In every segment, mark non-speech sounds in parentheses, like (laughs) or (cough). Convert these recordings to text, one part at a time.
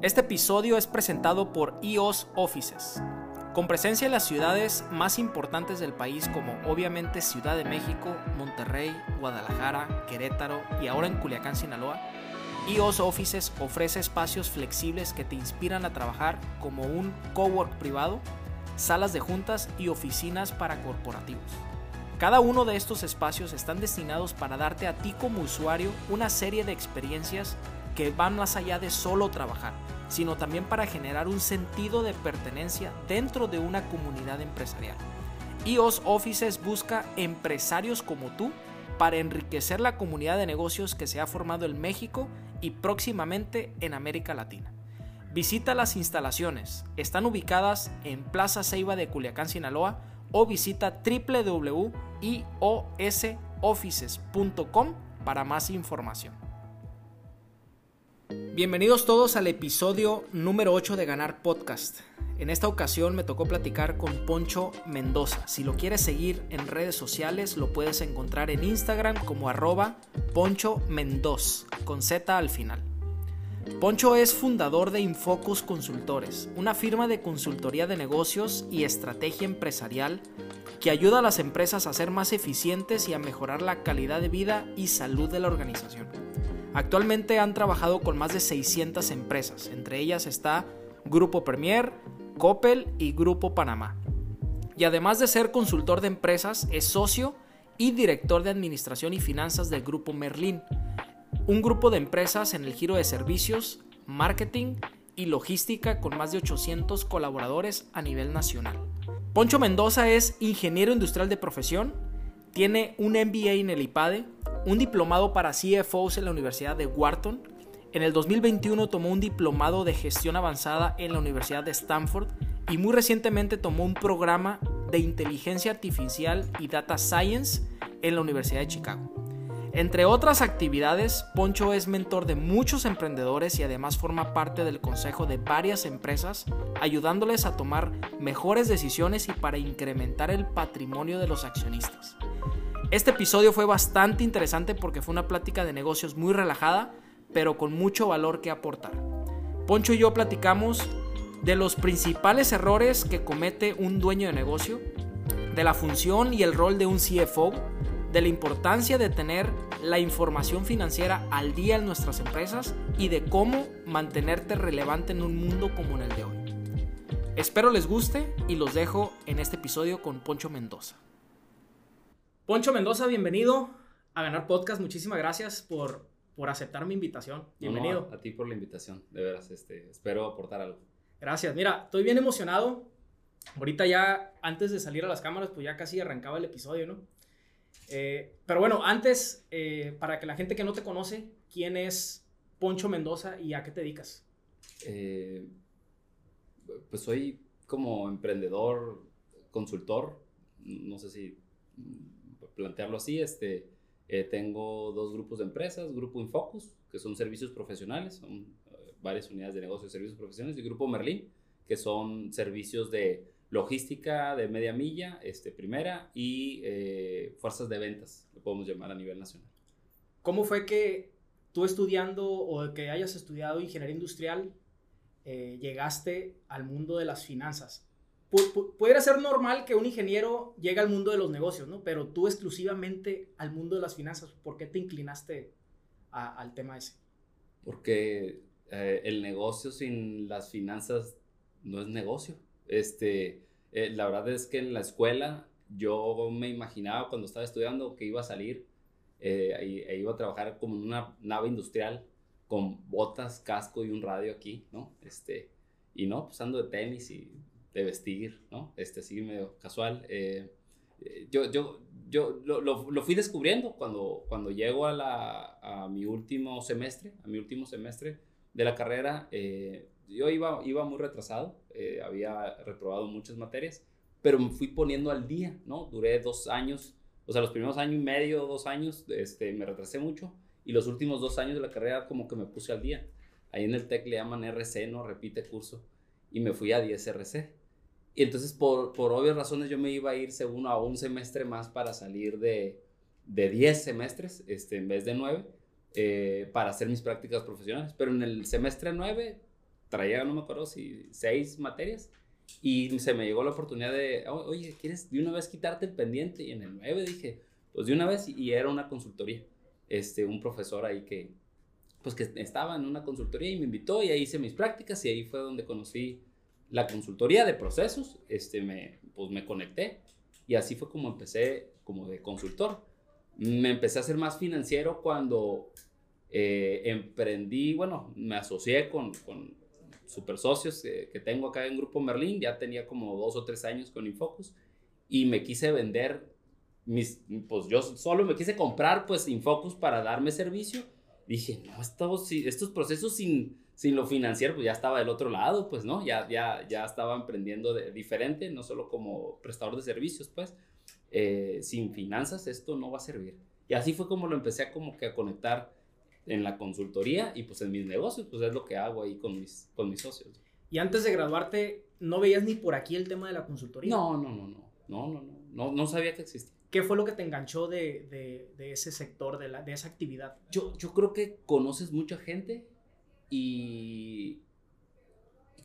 Este episodio es presentado por EOS Offices. Con presencia en las ciudades más importantes del país como obviamente Ciudad de México, Monterrey, Guadalajara, Querétaro y ahora en Culiacán, Sinaloa, EOS Offices ofrece espacios flexibles que te inspiran a trabajar como un cowork privado, salas de juntas y oficinas para corporativos. Cada uno de estos espacios están destinados para darte a ti como usuario una serie de experiencias que van más allá de solo trabajar, sino también para generar un sentido de pertenencia dentro de una comunidad empresarial. EOS Offices busca empresarios como tú para enriquecer la comunidad de negocios que se ha formado en México y próximamente en América Latina. Visita las instalaciones, están ubicadas en Plaza Ceiba de Culiacán, Sinaloa o visita www.iosoffices.com para más información. Bienvenidos todos al episodio número 8 de Ganar Podcast. En esta ocasión me tocó platicar con Poncho Mendoza. Si lo quieres seguir en redes sociales, lo puedes encontrar en Instagram como arroba Poncho Mendoz, con Z al final. Poncho es fundador de Infocus Consultores, una firma de consultoría de negocios y estrategia empresarial que ayuda a las empresas a ser más eficientes y a mejorar la calidad de vida y salud de la organización. Actualmente han trabajado con más de 600 empresas, entre ellas está Grupo Premier, Coppel y Grupo Panamá. Y además de ser consultor de empresas, es socio y director de administración y finanzas del Grupo Merlin, un grupo de empresas en el giro de servicios, marketing y logística con más de 800 colaboradores a nivel nacional. Poncho Mendoza es ingeniero industrial de profesión, tiene un MBA en el IPADE, un diplomado para CFOs en la Universidad de Wharton. En el 2021 tomó un diplomado de gestión avanzada en la Universidad de Stanford y muy recientemente tomó un programa de inteligencia artificial y data science en la Universidad de Chicago. Entre otras actividades, Poncho es mentor de muchos emprendedores y además forma parte del consejo de varias empresas, ayudándoles a tomar mejores decisiones y para incrementar el patrimonio de los accionistas. Este episodio fue bastante interesante porque fue una plática de negocios muy relajada, pero con mucho valor que aportar. Poncho y yo platicamos de los principales errores que comete un dueño de negocio, de la función y el rol de un CFO, de la importancia de tener la información financiera al día en nuestras empresas y de cómo mantenerte relevante en un mundo como en el de hoy. Espero les guste y los dejo en este episodio con Poncho Mendoza. Poncho Mendoza, bienvenido a Ganar Podcast. Muchísimas gracias por, por aceptar mi invitación. Bienvenido. a ti por la invitación, de veras. Este, espero aportar algo. Gracias. Mira, estoy bien emocionado. Ahorita ya, antes de salir a las cámaras, pues ya casi arrancaba el episodio, ¿no? Eh, pero bueno, antes, eh, para que la gente que no te conoce, ¿quién es Poncho Mendoza y a qué te dedicas? Eh, pues soy como emprendedor, consultor, no sé si plantearlo así, este, tengo dos grupos de empresas, Grupo Infocus, que son servicios profesionales, son varias unidades de negocio de servicios profesionales, y Grupo Merlin, que son servicios de logística de media milla, este, primera, y eh, fuerzas de ventas, lo podemos llamar a nivel nacional. ¿Cómo fue que tú estudiando o que hayas estudiado ingeniería industrial llegaste al mundo de las finanzas? pudiera ser normal que un ingeniero llegue al mundo de los negocios, ¿no? Pero tú exclusivamente al mundo de las finanzas, ¿por qué te inclinaste al tema ese? Porque eh, el negocio sin las finanzas no es negocio. Este, eh, la verdad es que en la escuela yo me imaginaba cuando estaba estudiando que iba a salir eh, e, iba a trabajar como en una nave industrial con botas, casco y un radio aquí, ¿no? Este, y no, pues ando de tenis y de vestir, ¿no? Este, así medio casual. Eh, eh, yo, yo, yo lo, lo, fui descubriendo cuando, cuando llego a, la, a mi último semestre, a mi último semestre de la carrera. Eh, yo iba, iba muy retrasado, había reprobado muchas materias, pero me fui poniendo al día, ¿no? Duré dos años, o sea, los primeros año y medio, dos años, este, me retrasé mucho, y los últimos dos años de la carrera como que me puse al día. Ahí en el TEC le llaman RC, ¿no? Repite curso. Y me fui a 10 RC. Y entonces, por, por obvias razones, yo me iba a ir según a un semestre más para salir de, de 10 semestres, este, en vez de 9, eh, para hacer mis prácticas profesionales. Pero en el semestre 9 traía, no me acuerdo si seis materias. Y se me llegó la oportunidad de, oye, ¿quieres de una vez quitarte el pendiente? Y en el 9 dije, pues de una vez, y era una consultoría. Este, un profesor ahí que, pues que estaba en una consultoría y me invitó y ahí hice mis prácticas y ahí fue donde conocí la consultoría de procesos, este, me, pues me conecté y así fue como empecé como de consultor. Me empecé a ser más financiero cuando eh, emprendí, bueno, me asocié con, con super socios que, tengo acá en Grupo Merlín, ya tenía como dos o tres años con Infocus y me quise vender mis, pues yo solo me quise comprar pues Infocus para darme servicio. Dije, no, estos, estos procesos sin, sin lo financiero, pues ya estaba del otro lado, pues, ¿no? Ya, ya, ya estaba emprendiendo de, diferente, no solo como prestador de servicios, pues. Eh, sin finanzas esto no va a servir. Y así fue como lo empecé a como que a conectar en la consultoría y pues en mis negocios, pues es lo que hago ahí con mis, con mis socios. Y antes de graduarte, ¿no veías ni por aquí el tema de la consultoría? No, no, no, no, no, no, no, no, no sabía que existía. ¿Qué fue lo que te enganchó de, de, de ese sector, de, la, de esa actividad? Yo, yo creo que conoces mucha gente y,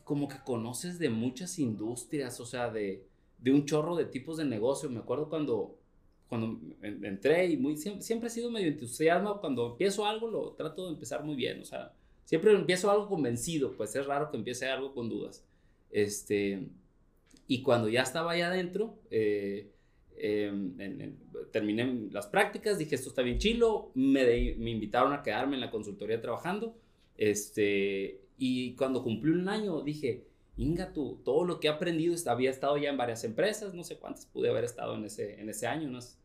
como que conoces de muchas industrias, o sea, de, de un chorro de tipos de negocio. Me acuerdo cuando cuando entré y muy, siempre, siempre he sido medio entusiasmado, cuando empiezo algo lo trato de empezar muy bien, o sea, siempre empiezo algo convencido, pues es raro que empiece algo con dudas. Este, y cuando ya estaba allá adentro, eh, em, terminé las prácticas, dije esto está bien chilo, me, me invitaron a quedarme en la consultoría trabajando, este, y cuando cumplí un año dije, Inga, tú, todo lo que he aprendido, había estado ya en varias empresas, no sé cuántas pude haber estado en ese, en ese año, unas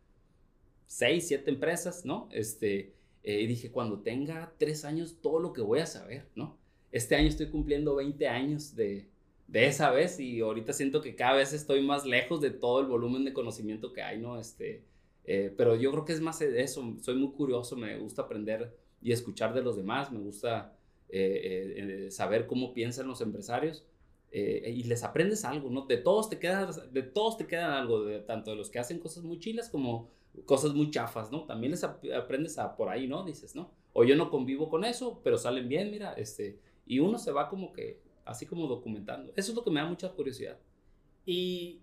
seis, siete empresas, ¿no? Este, eh, dije, cuando tenga tres años, todo lo que voy a saber, ¿no? Este año estoy cumpliendo 20 años de, de esa vez y ahorita siento que cada vez estoy más lejos de todo el volumen de conocimiento que hay, ¿no? Este, eh, pero yo creo que es más eso, soy muy curioso, me gusta aprender y escuchar de los demás, me gusta eh, saber cómo piensan los empresarios. Y les aprendes algo, ¿no? De todos te quedan, de todos te quedan algo, de, tanto de los que hacen cosas muy chilas como cosas muy chafas, ¿no? También les aprendes a por ahí, ¿no? Dices, ¿no? O yo no convivo con eso, pero salen bien, mira, este, y uno se va como que, así como documentando. Eso es lo que me da mucha curiosidad. Y,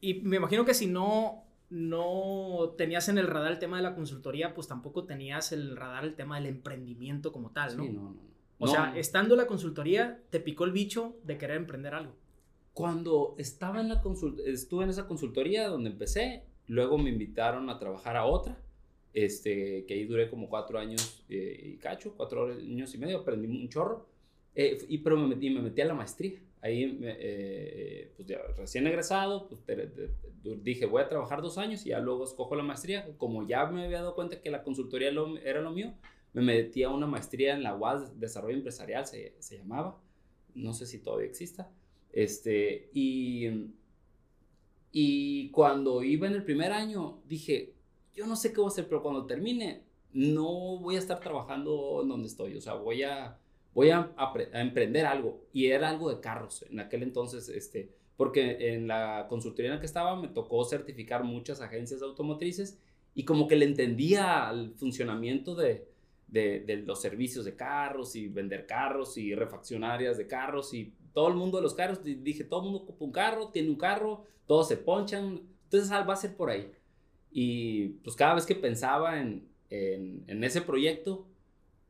y me imagino que si no, no tenías en el radar el tema de la consultoría, pues tampoco tenías el radar el tema del emprendimiento como tal, ¿no? Sí, no, no, no. O sea, estando en la consultoría, te picó el bicho de querer emprender algo. Cuando estaba en la estuve en esa consultoría donde empecé, Luego me invitaron a trabajar a otra, este, que ahí duré como cuatro años eh, y cacho, cuatro años y medio, aprendí un chorro. Eh, y pero me metí, me metí a la maestría. Ahí, eh, pues ya recién egresado, pues dije, voy a trabajar dos años y ya luego escojo la maestría. Como ya me había dado cuenta que la consultoría era lo mío, me metí a una maestría en la UAS Desarrollo Empresarial, se, se llamaba. No sé si todavía exista. Este, y y cuando iba en el primer año, dije, yo no sé qué voy a hacer, pero cuando termine, no voy a estar trabajando en donde estoy. O sea, voy a, voy a, emprender algo. Y era algo de carros en aquel entonces, este, porque en la consultoría en la que estaba me tocó certificar muchas agencias automotrices y como que le entendía al funcionamiento de, de, los servicios de carros y vender carros y refaccionarias de carros y todo el mundo de los carros. Dije, todo el mundo ocupa un carro, tiene un carro, todos se ponchan, entonces va a ser por ahí. Y pues cada vez que pensaba en, en, ese proyecto,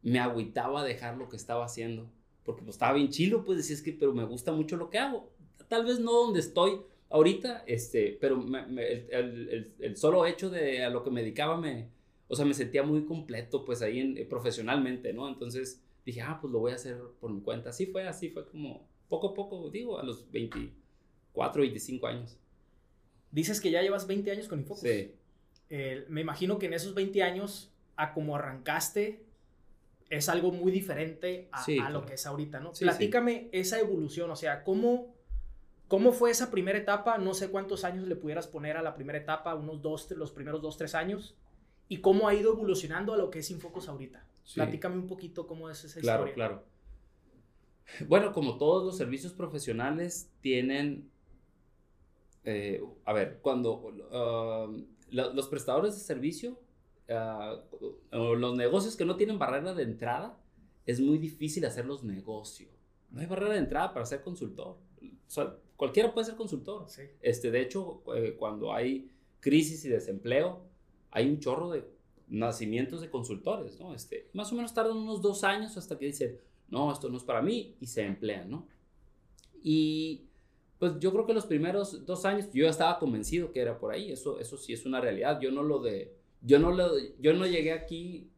me agüitaba dejar lo que estaba haciendo, porque pues estaba bien chilo, pues decía, es que, pero me gusta mucho lo que hago. Tal vez no donde estoy ahorita, este, pero el, el, solo hecho de a lo que me dedicaba me, o sea, me sentía muy completo, pues ahí en, profesionalmente, ¿no? Entonces dije, ah, pues lo voy a hacer por mi cuenta. Así fue, así fue como poco a poco, digo, a los 24, 25 años. Dices que ya llevas 20 años con Infocus. Sí. me imagino que en esos 20 años, a como arrancaste, es algo muy diferente a, lo que es ahorita, ¿no? Platícame esa evolución, o sea, ¿cómo, ¿cómo fue esa primera etapa? No sé cuántos años le pudieras poner a la primera etapa, unos dos, los primeros dos, tres años, y cómo ha ido evolucionando a lo que es Infocus ahorita. Platícame un poquito cómo es esa historia. Claro, claro. (laughs) Bueno, como todos los servicios profesionales tienen eh, a ver, cuando um, los prestadores de servicio, uh, los negocios que no tienen barrera de entrada, es muy difícil hacerlos negocio. no hay barrera de entrada para ser consultor. O sea, cualquiera puede ser consultor. Este, de hecho, eh, cuando hay crisis y desempleo, hay un chorro de nacimientos de consultores, ¿no? Este, más o menos tardan unos dos años hasta que dicen, no, esto no es para mí, y se emplean, ¿no? Y pues yo creo que los primeros dos años yo estaba convencido que era por ahí, eso, eso sí es una realidad, yo no lo de, yo no lo, yo no llegué aquí,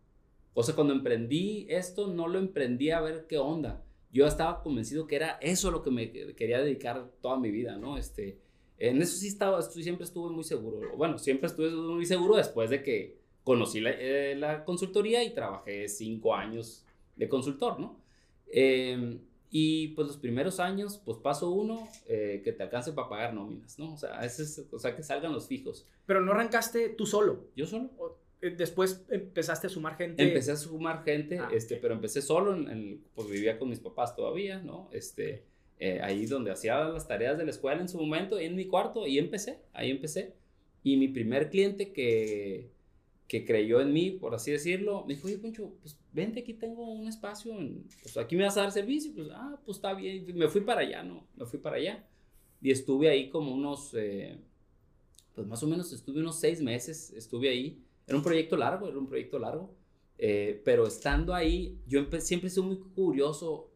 o sea, cuando emprendí esto, no lo emprendí a ver qué onda, yo estaba convencido que era eso lo que me quería dedicar toda mi vida, ¿no? Este, en eso sí estaba, siempre estuve muy seguro, bueno, siempre estuve muy seguro después de que conocí la, eh, la consultoría y trabajé cinco años de consultor, ¿no? Eh, y pues los primeros años, pues paso uno, eh, que te alcance para pagar nóminas, ¿no? O sea, ese es, o sea, que salgan los fijos. Pero no arrancaste tú solo. Yo solo. Eh, después empezaste a sumar gente. Empecé a sumar gente, ah, este, pero empecé solo, en, pues vivía con mis papás todavía, ¿no? Este, eh, ahí donde hacía las tareas de la escuela en su momento, en mi cuarto, ahí empecé, ahí empecé. Y mi primer cliente que, que creyó en mí, por así decirlo, me dijo, oye, Poncho, pues vente, aquí tengo un espacio, pues aquí me vas a dar servicio, pues, ah, pues está bien, me fui para allá, ¿no? Me fui para allá. Y estuve ahí como unos, eh, pues más o menos estuve unos seis meses, estuve ahí. Era un proyecto largo, era un proyecto largo, eh, pero estando ahí, yo siempre soy muy curioso,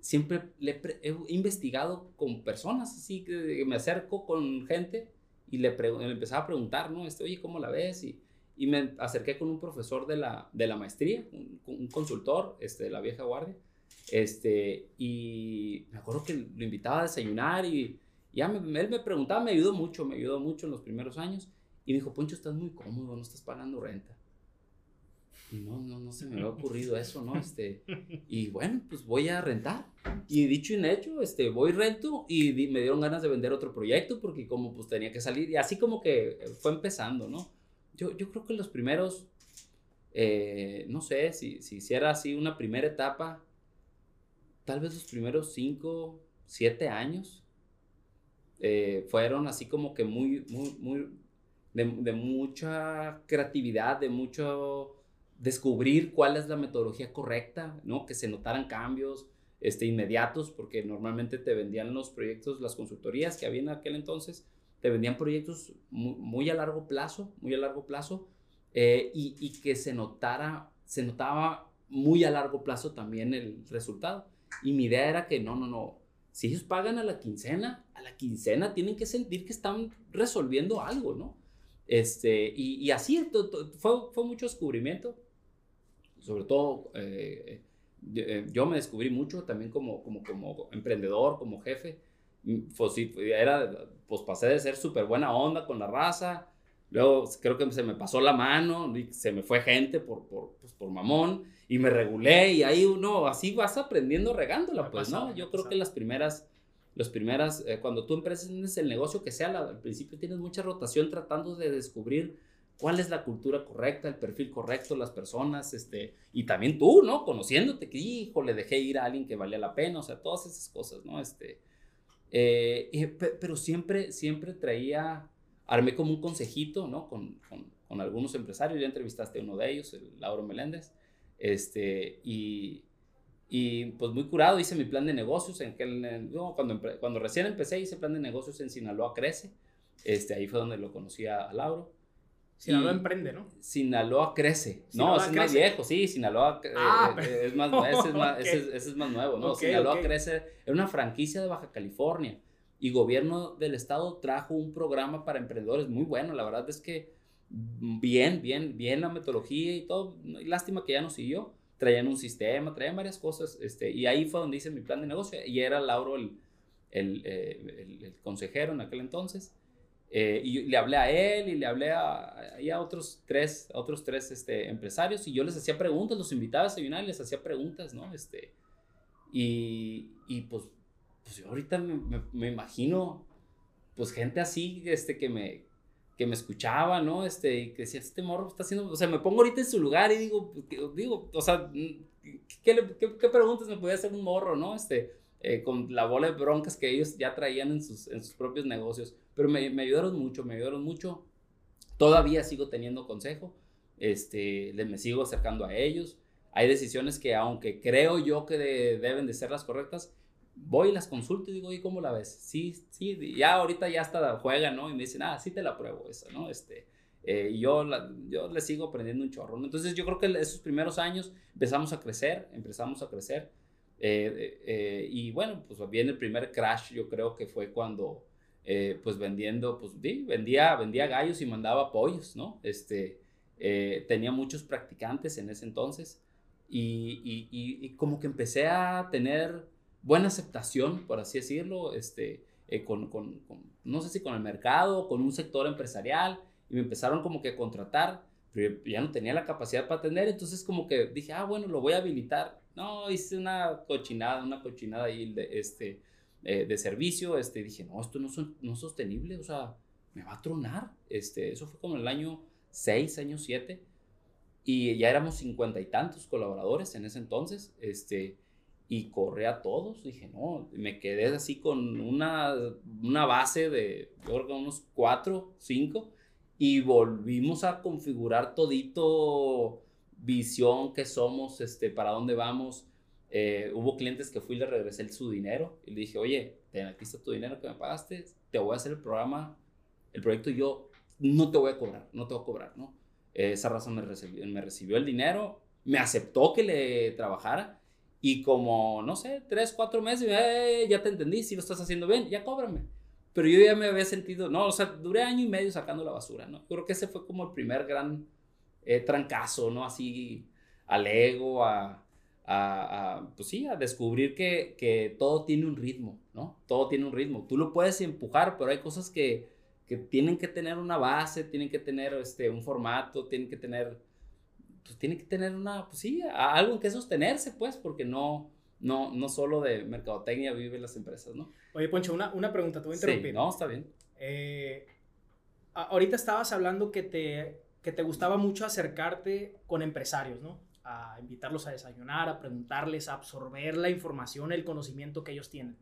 siempre le he investigado con personas, así que me acerco con gente y le, le empezaba a preguntar, ¿no? Este, oye, ¿cómo la ves? Y y me acerqué con un profesor de la, de la maestría, un, consultor este, de la vieja guardia, este, y me acuerdo que lo invitaba a desayunar y ya me, él me preguntaba, me ayudó mucho, me ayudó mucho en los primeros años, y me dijo, Poncho, estás muy cómodo, no estás pagando renta. No, no, no se me había ocurrido eso, ¿no? Este, (laughs) y bueno, pues voy a rentar. Y dicho y hecho, este, voy rento y me dieron ganas de vender otro proyecto porque como pues tenía que salir y así como que fue empezando, ¿no? yo, yo creo que los primeros, eh, no sé, si, si hiciera así una primera etapa, tal vez los primeros cinco, siete años, eh, fueron así como que muy, muy, muy, de, de, mucha creatividad, de mucho descubrir cuál es la metodología correcta, ¿no? Que se notaran cambios este, inmediatos, porque normalmente te vendían los proyectos, las consultorías que había en aquel entonces, te vendían proyectos muy, a largo plazo, muy a largo plazo, eh, y, que se notara, se notaba muy a largo plazo también el resultado. Y mi idea era que no, no, no, si ellos pagan a la quincena, a la quincena tienen que sentir que están resolviendo algo, ¿no? Este, y, así fue, fue mucho descubrimiento, sobre todo eh, eh, yo, me descubrí mucho también como, como, como emprendedor, como jefe, pues sí, era, pues pasé de ser súper buena onda con la raza, luego creo que se me pasó la mano, y se me fue gente por, por, pues, por mamón, y me regulé, y ahí uno, así vas aprendiendo regándola, pues, ¿no? Yo creo que las primeras, las primeras, eh, cuando tú emprendes el negocio que sea, al principio tienes mucha rotación tratando de descubrir cuál es la cultura correcta, el perfil correcto, las personas, este, y también tú, ¿no? Conociéndote que, hijo, le dejé ir a alguien que valía la pena, o sea, todas esas cosas, ¿no? Este, eh, pero siempre, siempre traía, armé como un consejito, ¿no? Con, con, con, algunos empresarios, ya entrevistaste a uno de ellos, el Lauro Meléndez, este, y, y pues muy curado, hice mi plan de negocios, en que, no, cuando, cuando recién empecé hice plan de negocios en Sinaloa Crece, este, ahí fue donde lo conocí a Lauro, Sinaloa emprende, ¿no? Sinaloa crece. no, ese es más viejo, sí, Sinaloa eh, ah, eh, (laughs) es más, ese, es más, ese, es más nuevo, ¿no? Sinaloa crece, es una franquicia de Baja California y gobierno del estado trajo un programa para emprendedores muy bueno, la verdad es que bien, bien, bien la metodología y todo, lástima que ya no siguió, traían un sistema, traían varias cosas, este, y ahí fue donde hice mi plan de negocio y era Lauro el, el, eh, el consejero en aquel entonces. Eh, y le hablé a él y le hablé a, a, otros tres, otros tres este, empresarios y yo les hacía preguntas, los invitaba a desayunar y les hacía preguntas, ¿no? Este, y, y pues, pues yo ahorita me, me, imagino, pues gente así, este, que me, que me escuchaba, ¿no? Este, y que decía, este morro está haciendo, o sea, me pongo ahorita en su lugar y digo, pues, digo, o sea, ¿qué, qué, qué preguntas me podía hacer un morro, ¿no? Este, eh, con la bola de broncas que ellos ya traían en sus, en sus propios negocios. Pero me, ayudaron mucho, me ayudaron mucho. Todavía sigo teniendo consejo, este, me sigo acercando a ellos. Hay decisiones que aunque creo yo que deben de ser las correctas, voy y las consulto y digo, ¿y cómo la ves? Sí, sí, ya ahorita ya hasta juega, ¿no? Y me dicen, ah, sí te la pruebo esa, ¿no? Este, eh, yo, yo le sigo aprendiendo un chorro. Entonces yo creo que esos primeros años empezamos a crecer, empezamos a crecer. Eh, eh, y bueno, pues viene el primer crash, yo creo que fue cuando, pues vendiendo, pues sí, vendía, vendía gallos y mandaba pollos, ¿no? Este, tenía muchos practicantes en ese entonces y, y, y, y como que empecé a tener buena aceptación, por así decirlo, este, eh, con, con, no sé si con el mercado, con un sector empresarial, y me empezaron como que a contratar, pero ya no tenía la capacidad para atender, entonces como que dije, ah, bueno, lo voy a habilitar. No, hice una cochinada, una cochinada ahí de, este, eh, de servicio, este, dije, no, esto no, no es sostenible, o sea, me va a tronar. Este, eso fue como el año 6, año 7, y ya éramos cincuenta y tantos colaboradores en ese entonces, este, y corré a todos. Dije, no, me quedé así con una, una base de, yo creo que unos cuatro, cinco, y volvimos a configurar todito visión que somos, este, para dónde vamos. Eh, hubo clientes que fui y le regresé su dinero y le dije, oye, ten, aquí está tu dinero que me pagaste, te voy a hacer el programa, el proyecto y yo no te voy a cobrar, no te voy a cobrar, ¿no? esa razón me recibió, me recibió el dinero, me aceptó que le trabajara y como, no sé, tres, cuatro meses, ya te entendí, si lo estás haciendo bien, ya cóbrame. Pero yo ya me había sentido, no, o sea, duré año y medio sacando la basura, ¿no? Creo que ese fue como el primer gran eh, trancazo, ¿no? Así al ego, a, a, a, pues sí, a descubrir que, que todo tiene un ritmo, ¿no? Todo tiene un ritmo. Tú lo puedes empujar, pero hay cosas que, que tienen que tener una base, tienen que tener este, un formato, tienen que tener pues tiene que tener una, pues sí, algo en que sostenerse, pues, porque no, no, no solo de mercadotecnia viven las empresas, ¿no? Oye, Poncho, una, una pregunta, te voy a interrumpir. Sí, no, está bien. Eh, ahorita estabas hablando que te, que te gustaba mucho acercarte con empresarios, ¿no? A invitarlos a desayunar, a preguntarles, a absorber la información, el conocimiento que ellos tienen.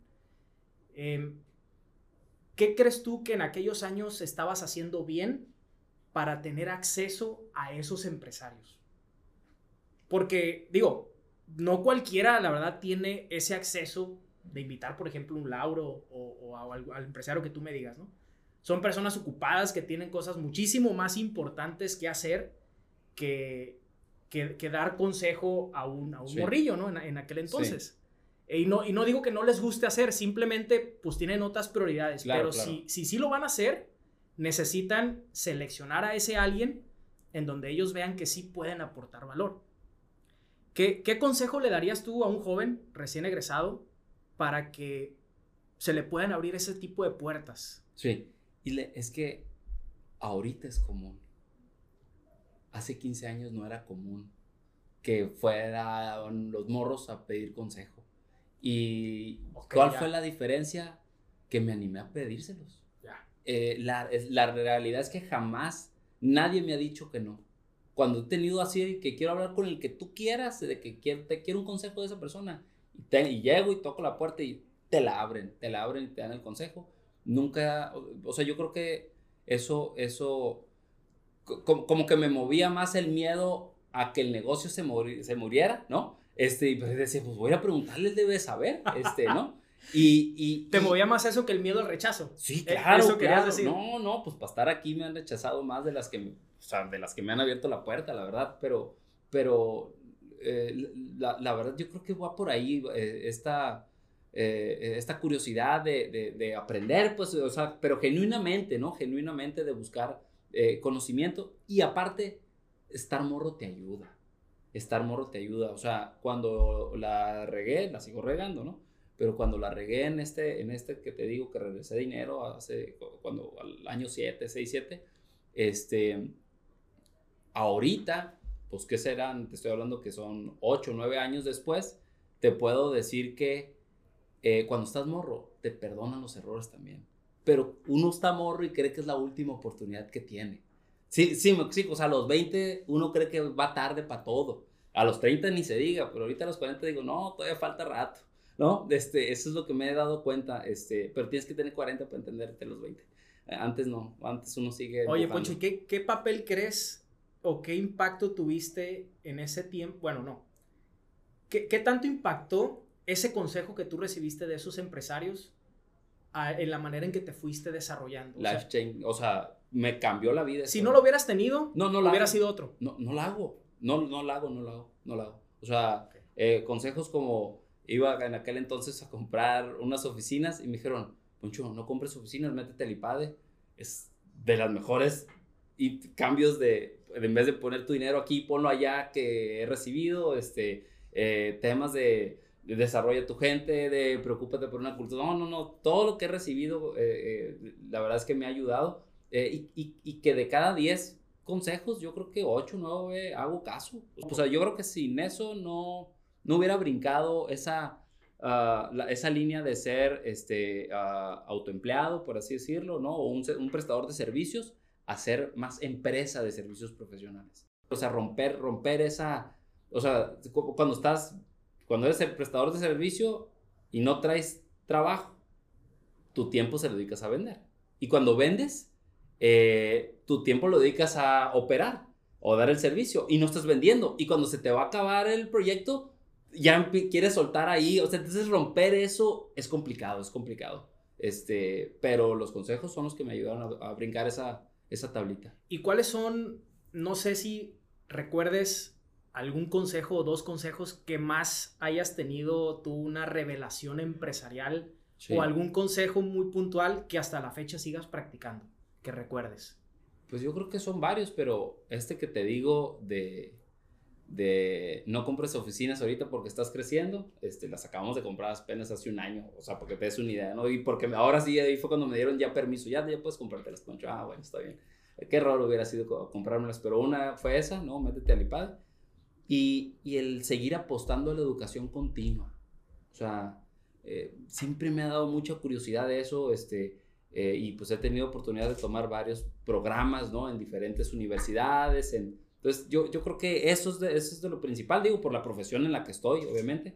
Em, ¿Qué crees tú que en aquellos años estabas haciendo bien para tener acceso a esos empresarios? Porque, digo, no cualquiera, la verdad, tiene ese acceso de invitar, por ejemplo, un Lauro o, al, empresario que tú me digas, ¿no? Son personas ocupadas que tienen cosas muchísimo más importantes que hacer que, que, dar consejo a un, a un morrillo, ¿no? En, aquel entonces. y, no, y no digo que no les guste hacer, simplemente pues tienen otras prioridades. pero Si, si sí lo van a hacer, necesitan seleccionar a ese alguien en donde ellos vean que sí pueden aportar valor. ¿Qué, consejo le darías tú a un joven recién egresado para que se le puedan abrir ese tipo de puertas? Sí, y es que ahorita es común. Hace 15 años no era común que fueran los morros a pedir consejo. ¿Y cuál fue la diferencia? Que me animé a pedírselos. Eh, la, la realidad es que jamás nadie me ha dicho que no cuando he tenido así que quiero hablar con el que tú quieras, de que quiero, te quiero un consejo de esa persona, y, y, llego y toco la puerta y te la abren, te la abren y te dan el consejo. Nunca, o sea, yo creo que eso, eso, como, que me movía más el miedo a que el negocio se, se muriera, ¿no? Este, y pues decía, pues voy a preguntarle, él debe saber, este, ¿no? (laughs) Y, y, ¿Te movía más eso que el miedo al rechazo? Sí, eh, claro, ¿Eso claro. Decir? No, no, pues para estar aquí me han rechazado más de las que o sea, de las que me han abierto la puerta, la verdad, pero, pero eh, la, la, verdad yo creo que va por ahí eh, esta, eh, esta curiosidad de, de, de, aprender, pues, o sea, pero genuinamente, ¿no? Genuinamente de buscar conocimiento y aparte, estar morro te ayuda, estar morro te ayuda, o sea, cuando la regué, la sigo regando, ¿no? Pero cuando la regué en este, en este que te digo que regresé dinero hace, cuando al año 7, 6, 7, este, ahorita, pues qué serán, te estoy hablando que son 8 o 9 años después, te puedo decir que eh, cuando estás morro, te perdonan los errores también. Pero uno está morro y cree que es la última oportunidad que tiene. Sí, sí, sí, o sea, a los 20 uno cree que va tarde para todo. A los 30 ni se diga, pero ahorita a los 40 digo, no, todavía falta rato, ¿no? Este, eso es lo que me he dado cuenta, este, pero tienes que tener 40 para entenderte los 20. Antes no, antes uno sigue. Oye, Poncho, ¿qué, ¿qué papel crees o qué impacto tuviste en ese tiempo? Bueno, no. ¿Qué, tanto impactó ese consejo que tú recibiste de esos empresarios en la manera en que te fuiste desarrollando. Life o change, o sea, me cambió la vida. Si no lo hubieras tenido, no, no hubiera sido otro. No, no lo hago, no, no lo hago, no lo hago, no lo hago. O sea, eh, consejos como iba en aquel entonces a comprar unas oficinas y me dijeron, Poncho, no compres oficinas, métete al IPADE. Es de las mejores y cambios de, en vez de poner tu dinero aquí, ponlo allá que he recibido, este, eh, temas de, desarrolla tu gente, de preocúpate por una cultura. No, no, no, todo lo que he recibido, eh, eh, la verdad es que me ha ayudado. Y, y, y, que de cada 10 consejos, yo creo que 8, 9 hago caso. O sea, yo creo que sin eso no, no hubiera brincado esa, uh, esa línea de ser este, uh, autoempleado, por así decirlo, ¿no? O un, un prestador de servicios a ser más empresa de servicios profesionales. O sea, romper, romper esa, o sea, cuando estás, cuando eres el prestador de servicio y no traes trabajo, tu tiempo se lo dedicas a vender. Y cuando vendes, eh, tu tiempo lo dedicas a operar o dar el servicio y no estás vendiendo. Y cuando se te va a acabar el proyecto, ya quieres soltar ahí. O sea, entonces romper eso es complicado, es complicado. Este, pero los consejos son los que me ayudaron a brincar esa, esa tablita. ¿Y cuáles son, no sé si recuerdes algún consejo o dos consejos que más hayas tenido tú una revelación empresarial o algún consejo muy puntual que hasta la fecha sigas practicando, que recuerdes? Pues yo creo que son varios, pero este que te digo de, de no compres oficinas ahorita porque estás creciendo, este, las acabamos de comprar apenas hace un año, o sea, porque te des una idea, ¿no? Y porque ahora sí, ahí fue cuando me dieron ya permiso, ya, ya puedes comprártelas, Poncho, ah, bueno, está bien. Qué raro hubiera sido comprármelas, pero una fue esa, ¿no? Métete al iPad. Y, y el seguir apostando a la educación continua. O sea, eh, siempre me ha dado mucha curiosidad de eso, este, eh, y pues he tenido oportunidad de tomar varios programas, ¿no? En diferentes universidades, en entonces, yo, yo creo que eso es, de, eso es de lo principal, digo, por la profesión en la que estoy, obviamente.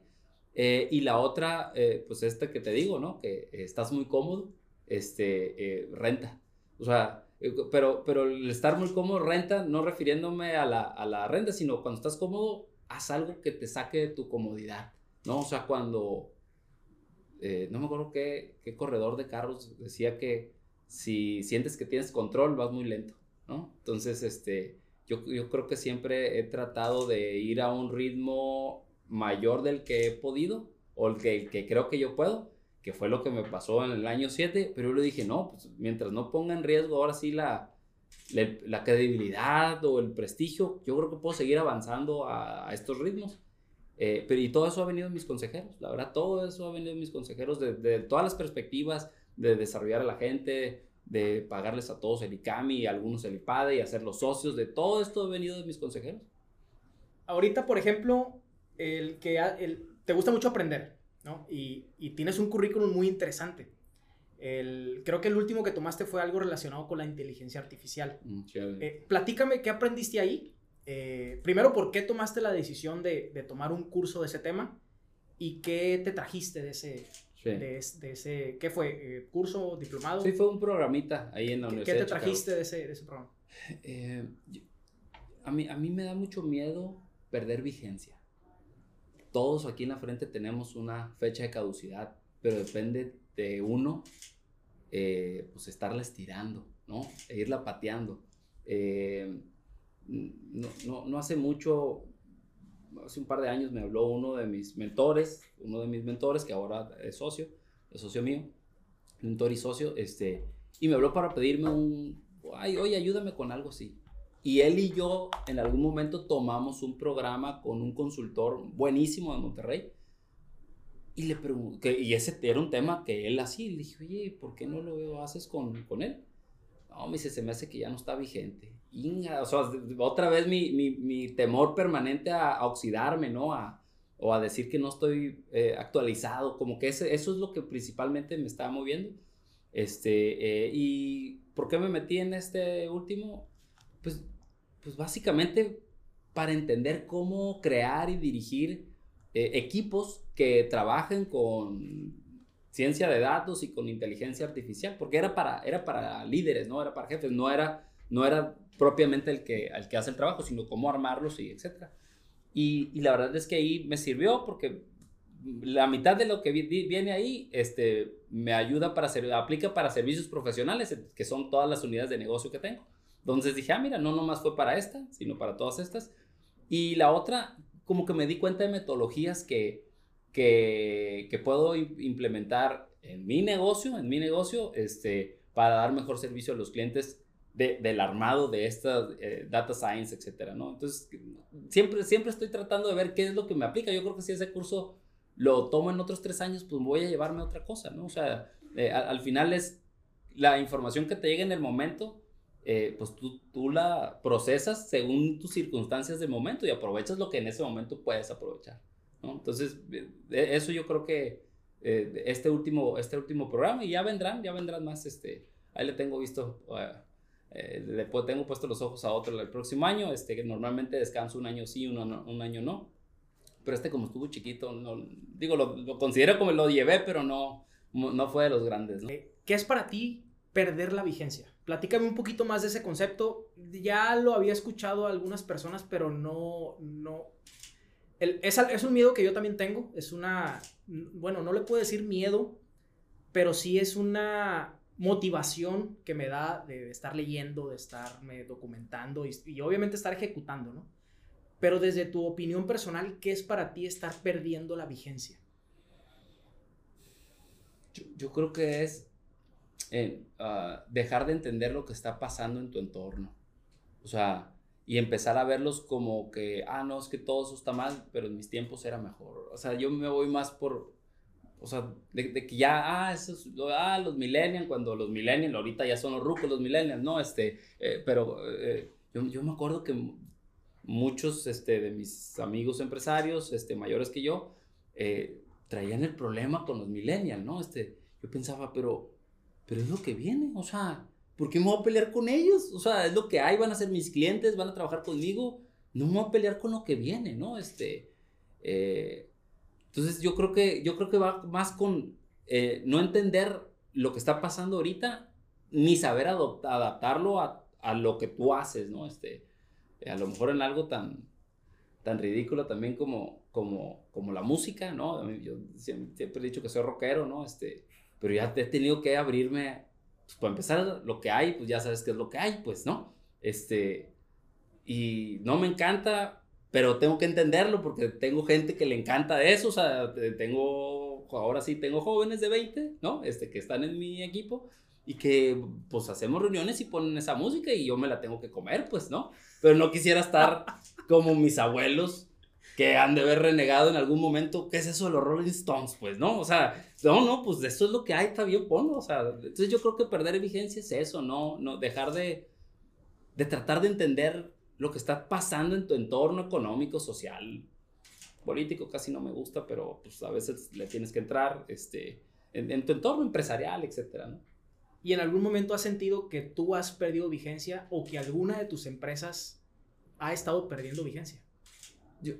Eh, y la otra, eh, pues esta que te digo, ¿no? Que estás muy cómodo, este, eh, renta. O sea, pero, pero el estar muy cómodo, renta, no refiriéndome a la, a la renta, sino cuando estás cómodo, haz algo que te saque de tu comodidad, ¿no? O sea, cuando, no me acuerdo qué, qué corredor de carros decía que si sientes que tienes control, vas muy lento, ¿no? Entonces, este yo, yo creo que siempre he tratado de ir a un ritmo mayor del que he podido o el que, que creo que yo puedo, que fue lo que me pasó en el año 7, pero yo le dije, no, pues mientras no ponga en riesgo ahora sí la, la, credibilidad o el prestigio, yo creo que puedo seguir avanzando a, estos ritmos. Eh, pero y todo eso ha venido de mis consejeros, la verdad, todo eso ha venido de mis consejeros, de, de todas las perspectivas, de desarrollar a la gente, de pagarles a todos el ICAMI, algunos el IPADE y hacer los socios, de todo esto ha venido de mis consejeros. Ahorita, por ejemplo, el que el, te gusta mucho aprender, ¿no? Y, y tienes un currículum muy interesante. El, creo que el último que tomaste fue algo relacionado con la inteligencia artificial. Mm, eh, platícame qué aprendiste ahí. Eh, primero, ¿por qué tomaste la decisión de, de, tomar un curso de ese tema? ¿Y qué te trajiste de ese, de, ese, ¿qué fue? Eh, ¿Curso, diplomado? Sí, fue un programita ahí en la universidad. ¿Qué te trajiste de ese, de ese, programa? Eh, a, mí, a mí me da mucho miedo perder vigencia. Todos aquí en la frente tenemos una fecha de caducidad, pero depende de uno, eh, pues estarla estirando, ¿no? E irla pateando. no, no, no hace mucho, hace un par de años me habló uno de mis mentores, uno de mis mentores que ahora es socio, es socio mío, mentor y socio, este, y me habló para pedirme un, ay, oye, ayúdame con algo así. Y él y yo en algún momento tomamos un programa con un consultor buenísimo de Monterrey. Y le pregunté, y ese era un tema que él hacía. Le dije, oye, ¿por qué no lo haces con, con él? No, me dice, se me hace que ya no está vigente o sea, otra vez mi, mi, mi temor permanente a, oxidarme, ¿no? A, o a decir que no estoy eh, actualizado, como que ese, eso es lo que principalmente me estaba moviendo. Este, eh, ¿Y por qué me metí en este último? Pues, pues básicamente para entender cómo crear y dirigir eh, equipos que trabajen con ciencia de datos y con inteligencia artificial, porque era para, era para líderes, ¿no? Era para jefes, no era, no era propiamente el que, el que hace el trabajo, sino cómo armarlos y etcétera. Y, la verdad es que ahí me sirvió porque la mitad de lo que viene ahí este, me ayuda para hacer, aplica para servicios profesionales, que son todas las unidades de negocio que tengo. Entonces dije, ah, mira, no nomás fue para esta, sino para todas estas. Y la otra, como que me di cuenta de metodologías que, que, que puedo implementar en mi negocio, en mi negocio, este, para dar mejor servicio a los clientes del armado de esta eh, data science, etcétera, ¿no? Entonces, siempre, siempre estoy tratando de ver qué es lo que me aplica. Yo creo que si ese curso lo tomo en otros tres años, pues voy a llevarme a otra cosa, ¿no? O sea, eh, al, final es la información que te llega en el momento, eh, pues tú, tú la procesas según tus circunstancias de momento y aprovechas lo que en ese momento puedes aprovechar, ¿no? Entonces, eso yo creo que este, último, este último programa y ya vendrán, ya vendrán más, este, ahí le tengo visto eh, le tengo puesto los ojos a otro el próximo año, este, que normalmente descanso un año sí, uno un año no. Pero este como estuvo chiquito, no, digo, lo, lo, considero como lo llevé, pero no, no fue de los grandes. ¿no? Eh, ¿Qué es para ti perder la vigencia? Platícame un poquito más de ese concepto. Ya lo había escuchado a algunas personas, pero no, no. Es, es un miedo que yo también tengo. Es una, bueno, no le puedo decir miedo, pero sí es una motivación que me da de estar leyendo, de estarme documentando y, obviamente estar ejecutando, ¿no? Pero desde tu opinión personal, ¿qué es para ti estar perdiendo la vigencia? Yo, creo que es eh, ah, dejar de entender lo que está pasando en tu entorno. O sea, y empezar a verlos como que, ah, no, es que todo eso está mal, pero en mis tiempos era mejor. O sea, yo me voy más por, o sea, de, que ya, ah, esos, ah, los millennials, cuando los millennials, ahorita ya son los rucos los millennials, ¿no? Este, eh, pero eh, yo, yo, me acuerdo que muchos este, de mis amigos empresarios, este, mayores que yo, eh, traían el problema con los millennials, ¿no? Este, yo pensaba, pero, pero es lo que viene, o sea, ¿por qué me voy a pelear con ellos? O sea, es lo que hay, van a ser mis clientes, van a trabajar conmigo, no me voy a pelear con lo que viene, ¿no? Este, eh, entonces yo creo que, yo creo que va más con eh, no entender lo que está pasando ahorita, ni saber adaptarlo a, a, lo que tú haces, ¿no? Este, a lo mejor en algo tan, tan ridículo también como, como, como la música, ¿no? Yo siempre, he dicho que soy rockero, ¿no? Este, pero ya he tenido que abrirme, pues para empezar, lo que hay, pues ya sabes qué es lo que hay, pues, ¿no? Este, y no me encanta, pero tengo que entenderlo porque tengo gente que le encanta eso, o sea, tengo, ahora sí tengo jóvenes de 20, ¿no? Este, que están en mi equipo y que pues hacemos reuniones y ponen esa música y yo me la tengo que comer, pues, ¿no? Pero no quisiera estar como mis abuelos que han de haber renegado en algún momento, ¿qué es eso de los Rolling Stones? Pues, ¿no? O sea, no, no, pues eso es lo que hay, está bien, ponlo, o sea, entonces yo creo que perder vigencia es eso, ¿no? no dejar de, de tratar de entender lo que está pasando en tu entorno económico, social, político, casi no me gusta, pero pues a veces le tienes que entrar este, en, tu entorno empresarial, etcétera, ¿no? ¿Y en algún momento has sentido que tú has perdido vigencia o que alguna de tus empresas ha estado perdiendo vigencia? Yo,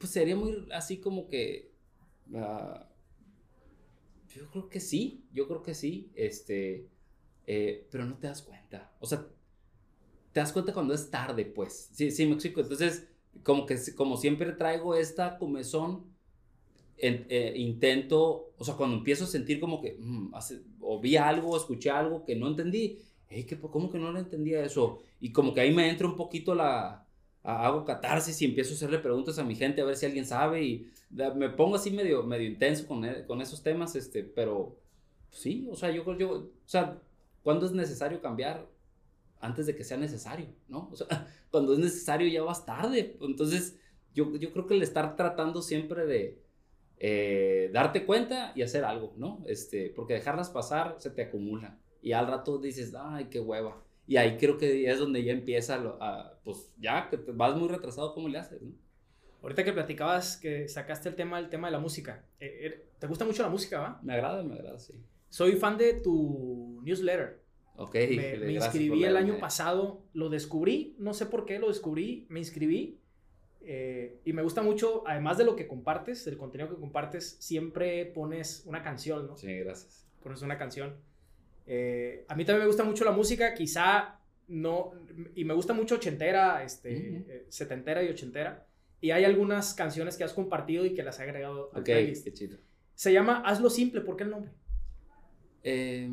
pues sería muy así como que... Ah, yo creo que sí, yo creo que sí, este, eh, pero no te das cuenta. O sea, te das cuenta cuando es tarde, pues. Sí, sí, me explico. Entonces, como que como siempre traigo esta comezón, eh, intento, o sea, cuando empiezo a sentir como que, mm, o vi algo, escuché algo que no entendí, hey, ¿qué, ¿cómo que no lo entendía eso? Y como que ahí me entra un poquito la, hago catarsis y empiezo a hacerle preguntas a mi gente a ver si alguien sabe y me pongo así medio, medio intenso con, e, con esos temas, este, pero sí, o sea, yo, yo, o sea, ¿cuándo es necesario cambiar? antes de que sea necesario, ¿no? O sea, (laughs) cuando es necesario ya vas tarde. Entonces, yo, yo creo que el estar tratando siempre de eh, darte cuenta y hacer algo, ¿no? Este, porque dejarlas pasar se te acumula. Y al rato dices, ay, qué hueva. Y ahí creo que es donde ya empieza, a, pues ya que vas muy retrasado, ¿cómo le haces? ¿no? Ahorita que platicabas, que sacaste el tema, el tema de la música. Eh, eh, ¿Te gusta mucho la música, va? Me agrada, me agrada, sí. Soy fan de tu newsletter. Ok, me, inscribí el año pasado, lo descubrí, no sé por qué lo descubrí, me inscribí eh, y me gusta mucho, además de lo que compartes, el contenido que compartes, siempre pones una canción, ¿no? Sí, gracias. Pones una canción. Eh, a mí también me gusta mucho la música, quizá no, y me gusta mucho ochentera, este, eh, setentera y ochentera. Y hay algunas canciones que has compartido y que las he agregado al playlist. qué chido. Se llama Hazlo Simple, ¿por qué el nombre? Eh,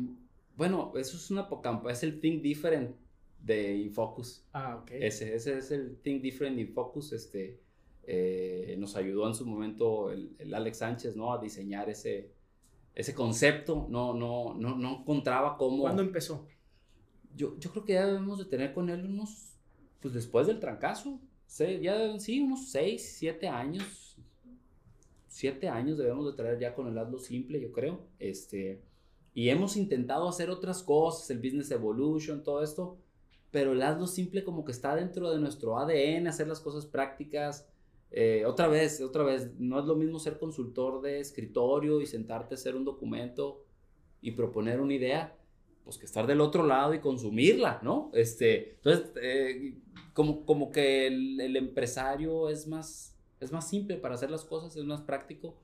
bueno, eso es una pocampa, es el Think Different de Infocus. Ah, ok. Ese, ese es el Think Different Infocus, este, eh, nos ayudó en su momento el, el, Alex Sánchez, ¿no? A diseñar ese, ese concepto, no, no, no, no encontraba cómo... ¿Cuándo empezó? Yo, yo creo que ya debemos de tener con él unos, pues después del trancazo, sí, ya, sí, unos 6, 7 años, 7 años debemos de traer ya con el Hazlo Simple, yo creo, este, y hemos intentado hacer otras cosas, el Business Evolution, todo esto, pero el hazlo simple como que está dentro de nuestro ADN, hacer las cosas prácticas. Eh, otra vez, otra vez, no es lo mismo ser consultor de escritorio y sentarte a hacer un documento y proponer una idea, pues que estar del otro lado y consumirla, ¿no? Este, entonces, eh, como, como que el, el, empresario es más, es más simple para hacer las cosas, es más práctico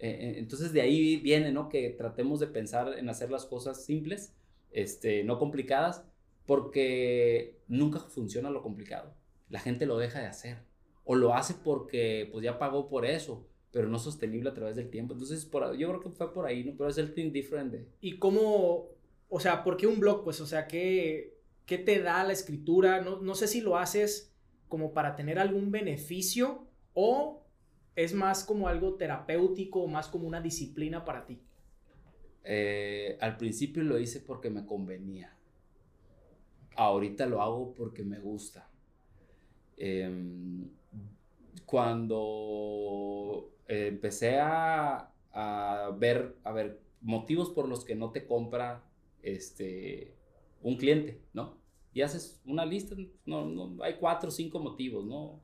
eh, eh, entonces de ahí viene, ¿no? Que tratemos de pensar en hacer las cosas simples, este, no complicadas, porque nunca funciona lo complicado. La gente lo deja de hacer o lo hace porque pues ya pagó por eso, pero no sostenible a través del tiempo. Entonces, por, yo creo que fue por ahí, ¿no? Pero es el thing different. ¿Y cómo, o sea, por qué un blog? Pues, o sea, ¿qué, qué te da la escritura? No, no sé si lo haces como para tener algún beneficio o es más como algo terapéutico, más como una disciplina para ti? Eh, al principio lo hice porque me convenía. Ahorita lo hago porque me gusta. Em, cuando empecé a, ver, a ver motivos por los que no te compra este, un cliente, ¿no? Y haces una lista, no, no, hay cuatro o cinco motivos, ¿no?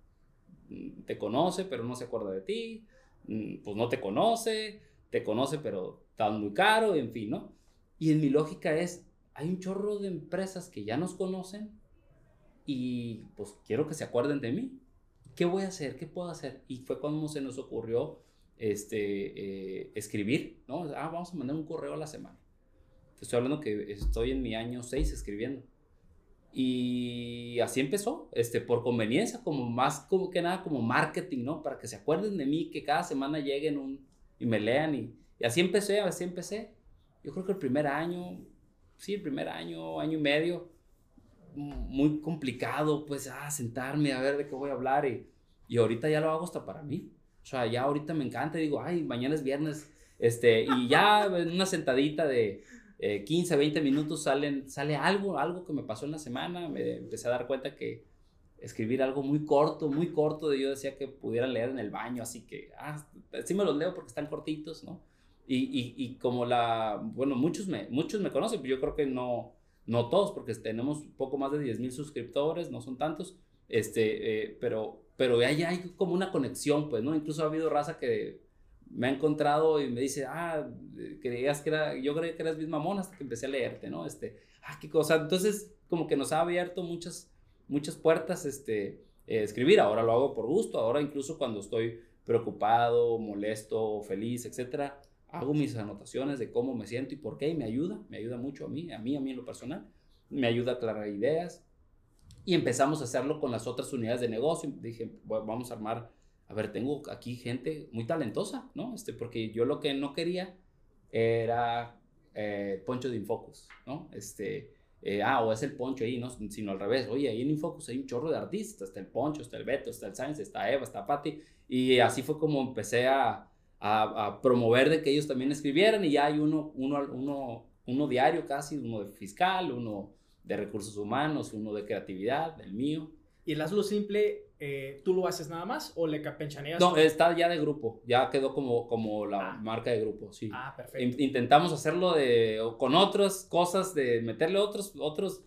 te conoce, pero no se acuerda de ti, mm, pues no te conoce, te conoce, pero está muy caro, en fin, ¿no? Y en mi lógica es, hay un chorro de empresas que ya nos conocen y pues quiero que se acuerden de mí. ¿Qué voy a hacer? ¿Qué puedo hacer? Y fue cuando se nos ocurrió este, eh, escribir, ¿no? Ah, vamos a mandar un correo a la semana. Te estoy hablando que estoy en mi año 6 escribiendo. Y así empezó, este, por conveniencia, como más como que nada como marketing, ¿no? Para que se acuerden de mí, que cada semana lleguen un, y me lean. Y, y así empecé, así empecé. Yo creo que el primer año, sí, el primer año, año y medio, muy complicado, pues, ah, sentarme a ver de qué voy a hablar. Y, y ahorita ya lo hago hasta para mí. O sea, ya ahorita me encanta, digo, ay, mañana es viernes, este, y ya una sentadita de, 15, eh, 20 minutos salen, sale algo, algo que me pasó en la semana, me empecé a dar cuenta que escribir algo muy corto, muy corto, de yo decía que pudiera leer en el baño, así que, ah, sí me los leo porque están cortitos, ¿no? Y, y, y como la, bueno, muchos me, muchos me conocen, pero yo creo que no, no todos, porque tenemos poco más de 10 mil suscriptores, no son tantos, este, eh, pero, pero ahí hay como una conexión, pues, ¿no? Incluso ha habido raza que me ha encontrado y me dice, ah, creías que era, yo creía que eras misma mona hasta que empecé a leerte, ¿no? Este, ah, qué cosa. Entonces, como que nos ha abierto muchas, muchas puertas, este, eh, escribir. Ahora lo hago por gusto, ahora incluso cuando estoy preocupado, molesto, feliz, etcétera, hago mis anotaciones de cómo me siento y por qué y me ayuda, me ayuda mucho a mí, a mí, a mí en lo personal, me ayuda a aclarar ideas. Y empezamos a hacerlo con las otras unidades de negocio. Dije, vamos a armar a ver, tengo aquí gente muy talentosa, ¿no? Este, porque yo lo que no quería era eh, Poncho de Infocus, ¿no? Este, eh, ah, o es el Poncho ahí, ¿no? Sino al revés, oye, ahí en Infocus hay un chorro de artistas, está el Poncho, está el Beto, está el Science, está Eva, está Patti, y así fue como empecé a, a, a, promover de que ellos también escribieran, y ya hay uno, uno, uno, uno diario casi, uno de fiscal, uno de recursos humanos, uno de creatividad, el mío. Y el hazlo simple eh, ¿tú lo haces nada más o le capenchaneas? No, está ya de grupo, ya quedó como, como la ah. marca de grupo, sí. Ah, perfecto. intentamos hacerlo de, con otras cosas, de meterle otros, otros,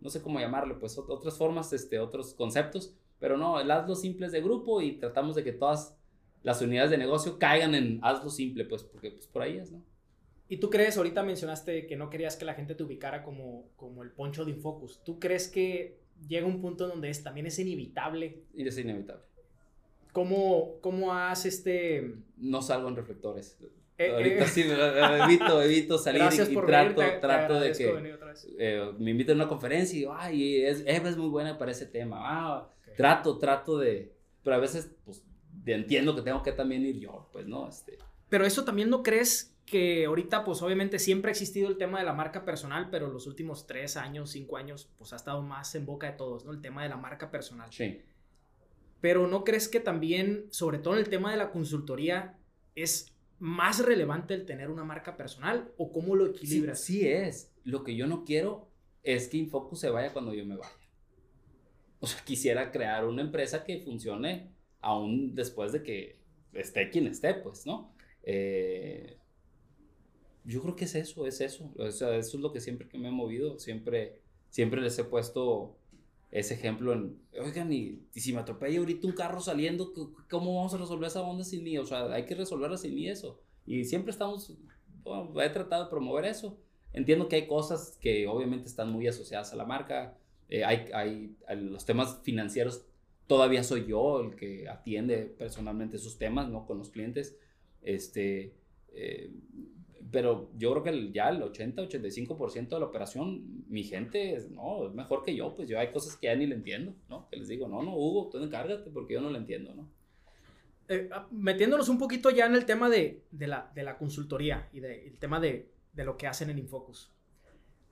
no sé cómo llamarle, pues otras formas, este, otros conceptos, pero no, el hazlo simple es de grupo y tratamos de que todas las unidades de negocio caigan en hazlo simple, pues, porque pues por ahí es, ¿no? ¿Y tú crees, ahorita mencionaste que no querías que la gente te ubicara como, como el poncho de Infocus, ¿tú crees que llega un punto donde es, también es inevitable. Y es inevitable. ¿Cómo, cómo has este...? No salgo en reflectores. Eh, Ahorita eh. sí, evito, evito salir y, trato, trato de que eh, me inviten a una conferencia y ay, es, Eva es muy buena para ese tema. Ah, Trato, trato de... Pero a veces, pues, entiendo que tengo que también ir yo, pues, ¿no? Este. Pero eso también no crees que ahorita, pues obviamente siempre ha existido el tema de la marca personal, pero los últimos tres años, cinco años, pues ha estado más en boca de todos, ¿no? El tema de la marca personal. Sí. Pero ¿no crees que también, sobre todo en el tema de la consultoría, es más relevante el tener una marca personal o cómo lo equilibras? Sí, sí es. Lo que yo no quiero es que Infocus se vaya cuando yo me vaya. O sea, quisiera crear una empresa que funcione aún después de que esté quien esté, pues, ¿no? Eh, yo creo que es eso, es eso. O sea, eso es lo que siempre que me he movido, siempre, siempre les he puesto ese ejemplo en, oigan, y, si me atropella ahorita un carro saliendo, ¿cómo vamos a resolver esa onda sin mí? O sea, hay que resolverla sin mí eso. Y siempre estamos, bueno, he tratado de promover eso. Entiendo que hay cosas que obviamente están muy asociadas a la marca. Eh, hay, hay, los temas financieros, todavía soy yo el que atiende personalmente esos temas, ¿no? Con los clientes. Este, eh, pero yo creo que ya el 80, 85% de la operación, mi gente, es, no, es mejor que yo, pues yo hay cosas que ya ni le entiendo, ¿no? Que les digo, no, no, Hugo, tú encárgate porque yo no le entiendo, ¿no? Eh, ah, metiéndonos un poquito ya en el tema de, de, la, de la, consultoría y del tema de, de, lo que hacen en Infocus.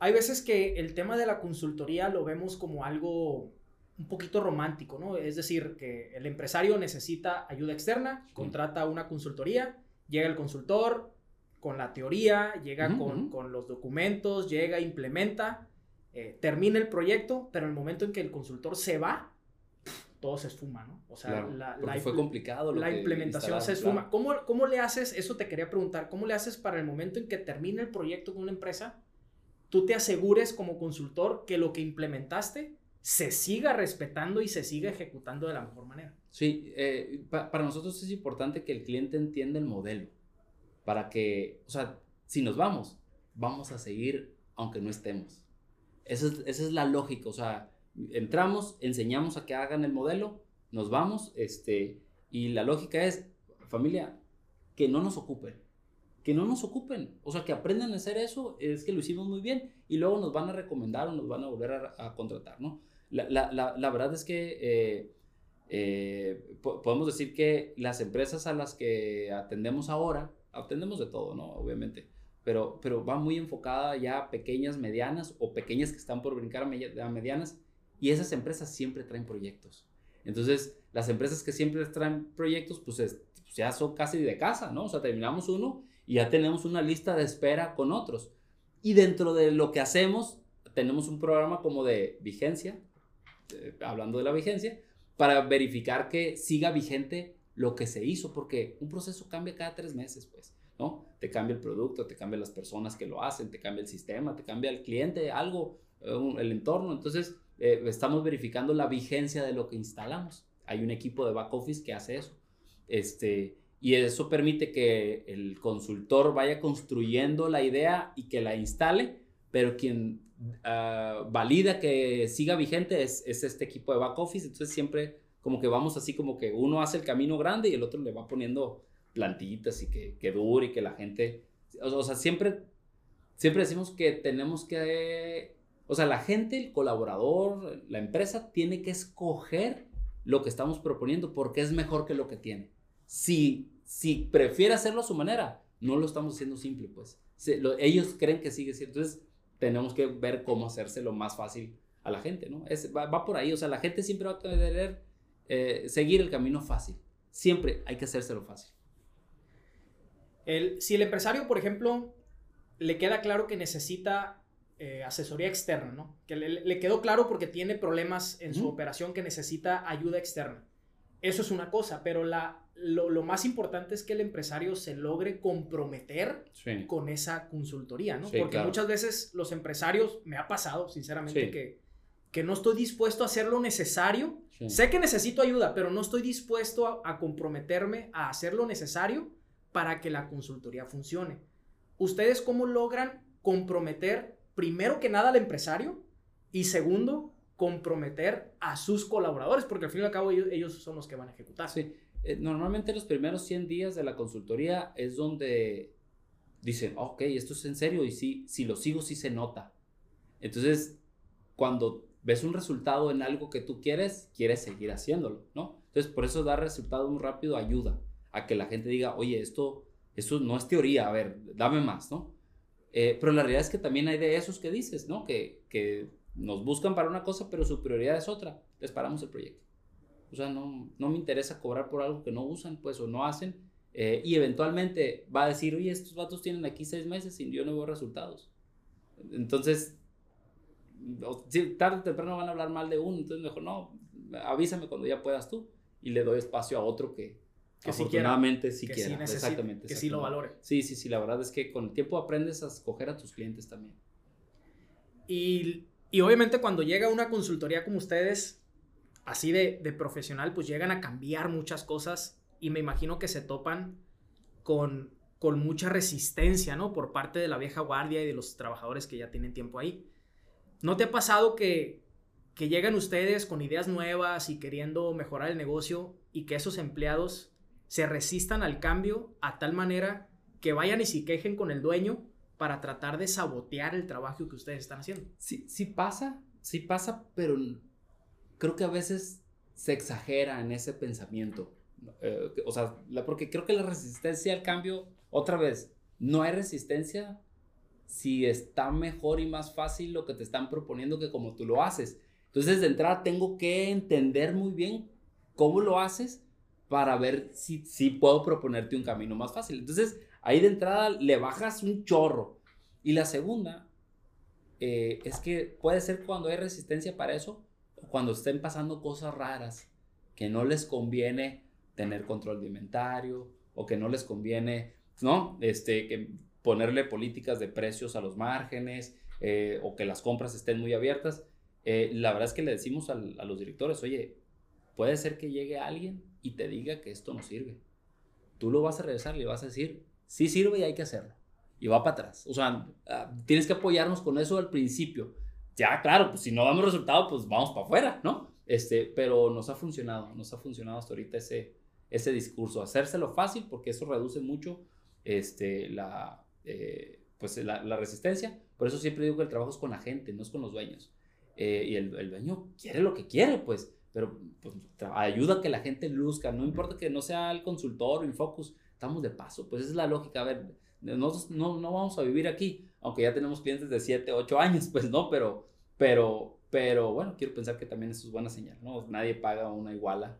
Hay veces que el tema de la consultoría lo vemos como algo un poquito romántico, ¿no? Es decir, que el empresario necesita ayuda externa, contrata una consultoría, llega el consultor, con la teoría, llega con, con, los documentos, llega, implementa, eh, termina el proyecto, pero en el momento en que el consultor se va, todo se esfuma, ¿no? O sea, la, la, fue complicado. la implementación se esfuma. ¿Cómo, ¿Cómo le haces, eso te quería preguntar, cómo le haces para el momento en que termine el proyecto con una empresa, tú te asegures como consultor que lo que implementaste se siga respetando y se siga ejecutando de la mejor manera? Sí, eh, para nosotros es importante que el cliente entienda el modelo para que, o sea, si nos vamos, vamos a seguir aunque no estemos. Esa es, esa es la lógica, o sea, entramos, enseñamos a que hagan el modelo, nos vamos, este, y la lógica es, familia, que no nos ocupen, que no nos ocupen, o sea, que aprendan a hacer eso, es que lo hicimos muy bien, y luego nos van a recomendar o nos van a volver a, contratar, ¿no? La, la, la, la, verdad es que eh, eh, podemos decir que las empresas a las que atendemos ahora, atendemos de todo, ¿no? Obviamente. Pero, pero va muy enfocada ya a pequeñas, medianas o pequeñas que están por brincar a, medianas. Y esas empresas siempre traen proyectos. Entonces, las empresas que siempre traen proyectos, pues, pues, ya son casi de casa, ¿no? O sea, terminamos uno y ya tenemos una lista de espera con otros. Y dentro de lo que hacemos, tenemos un programa como de vigencia, eh, hablando de la vigencia, para verificar que siga vigente lo que se hizo, porque un proceso cambia cada tres meses, pues, ¿no? Te cambia el producto, te cambia las personas que lo hacen, te cambia el sistema, te cambia el cliente, algo, eh, el entorno. Entonces, eh, estamos verificando la vigencia de lo que instalamos. Hay un equipo de back office que hace eso. Este, y eso permite que el consultor vaya construyendo la idea y que la instale, pero quien ah, valida que siga vigente es, es, este equipo de back office. Entonces siempre como que vamos así como que uno hace el camino grande y el otro le va poniendo plantitas y que, que dure y que la gente, o, sea, siempre, siempre decimos que tenemos que, o sea, la gente, el colaborador, la empresa tiene que escoger lo que estamos proponiendo porque es mejor que lo que tiene. Si, si prefiere hacerlo a su manera, no lo estamos haciendo simple, pues. ellos creen que sigue siendo. Entonces, tenemos que ver cómo hacérselo más fácil a la gente, ¿no? Es, va, va, por ahí, o sea, la gente siempre va a querer eh, seguir el camino fácil. Siempre hay que hacérselo fácil. El, si el empresario, por ejemplo, le queda claro que necesita eh, asesoría externa, ¿no? Que le, quedó claro porque tiene problemas en su operación que necesita ayuda externa. Eso es una cosa, pero la, lo, más importante es que el empresario se logre comprometer con esa consultoría, ¿no? porque muchas veces los empresarios, me ha pasado, sinceramente, que, que no estoy dispuesto a hacer lo necesario Sé que necesito ayuda, pero no estoy dispuesto a, comprometerme a hacer lo necesario para que la consultoría funcione. ¿Ustedes cómo logran comprometer, primero que nada, al empresario y segundo, comprometer a sus colaboradores? Porque al fin y al cabo ellos, son los que van a ejecutar. Sí, eh, normalmente los primeros 100 días de la consultoría es donde dicen, ok, esto es en serio y sí, si lo sigo, sí se nota. Entonces, cuando ves un resultado en algo que tú quieres, quieres seguir haciéndolo, ¿no? Entonces, por eso dar resultados muy rápido ayuda a que la gente diga, oye, esto, esto no es teoría, a ver, dame más, ¿no? Eh, pero la realidad es que también hay de esos que dices, ¿no? Que, que nos buscan para una cosa, pero su prioridad es otra. Les paramos el proyecto. O sea, no, no me interesa cobrar por algo que no usan, pues, o no hacen. Eh, y eventualmente va a decir, oye, estos vatos tienen aquí seis meses y yo no veo resultados. Entonces, tarde o temprano van a hablar mal de uno. Entonces, mejor no, avísame cuando ya puedas tú. Y le doy espacio a otro que, que afortunadamente sí quiera. Sí exactamente. Que sí lo valore. Sí, sí, sí. La verdad es que con el tiempo aprendes a escoger a tus clientes también. Y, y obviamente cuando llega una consultoría como ustedes, así de, profesional, pues llegan a cambiar muchas cosas y me imagino que se topan con, con mucha resistencia, ¿no? Por parte de la vieja guardia y de los trabajadores que ya tienen tiempo ahí. ¿No te ha pasado que, que llegan ustedes con ideas nuevas y queriendo mejorar el negocio y que esos empleados se resistan al cambio a tal manera que vayan y se quejen con el dueño para tratar de sabotear el trabajo que ustedes están haciendo? Sí, sí pasa, sí pasa, pero creo que a veces se exagera en ese pensamiento. Eh, o sea, porque creo que la resistencia al cambio, otra vez, no hay resistencia si está mejor y más fácil lo que te están proponiendo que como tú lo haces. Entonces, de entrada, tengo que entender muy bien cómo lo haces para ver si, si puedo proponerte un camino más fácil. Entonces, ahí de entrada le bajas un chorro. Y la segunda eh, es que puede ser cuando hay resistencia para eso, cuando estén pasando cosas raras que no les conviene tener control de inventario o que no les conviene, ¿no? Este, que ponerle políticas de precios a los márgenes eh, o que las compras estén muy abiertas. Eh, la verdad es que le decimos a los directores, oye, puede ser que llegue alguien y te diga que esto no sirve. Tú lo vas a regresar y le vas a decir, sí sirve y hay que hacerlo. Y va para atrás. O sea, ah, tienes que apoyarnos con eso al principio ya, claro, pues si no damos resultado, pues vamos para afuera, ¿no? Este, pero nos ha funcionado, nos ha funcionado hasta ahorita ese, ese discurso, hacérselo fácil porque eso reduce mucho este, la, eh, pues la, la, resistencia. Por eso siempre digo que el trabajo es con la gente, no es con los dueños. Eh, y el, el, dueño quiere lo que quiere, pues, pero pues, ayuda a que la gente luzca, no importa que no sea el consultor o Infocus, estamos de paso, pues esa es la lógica, a ver, nosotros no, no vamos a vivir aquí, aunque ya tenemos clientes de 7, 8 años, pues no, pero, pero, pero bueno, quiero pensar que también eso es buena señal, ¿no? Nadie paga una iguala,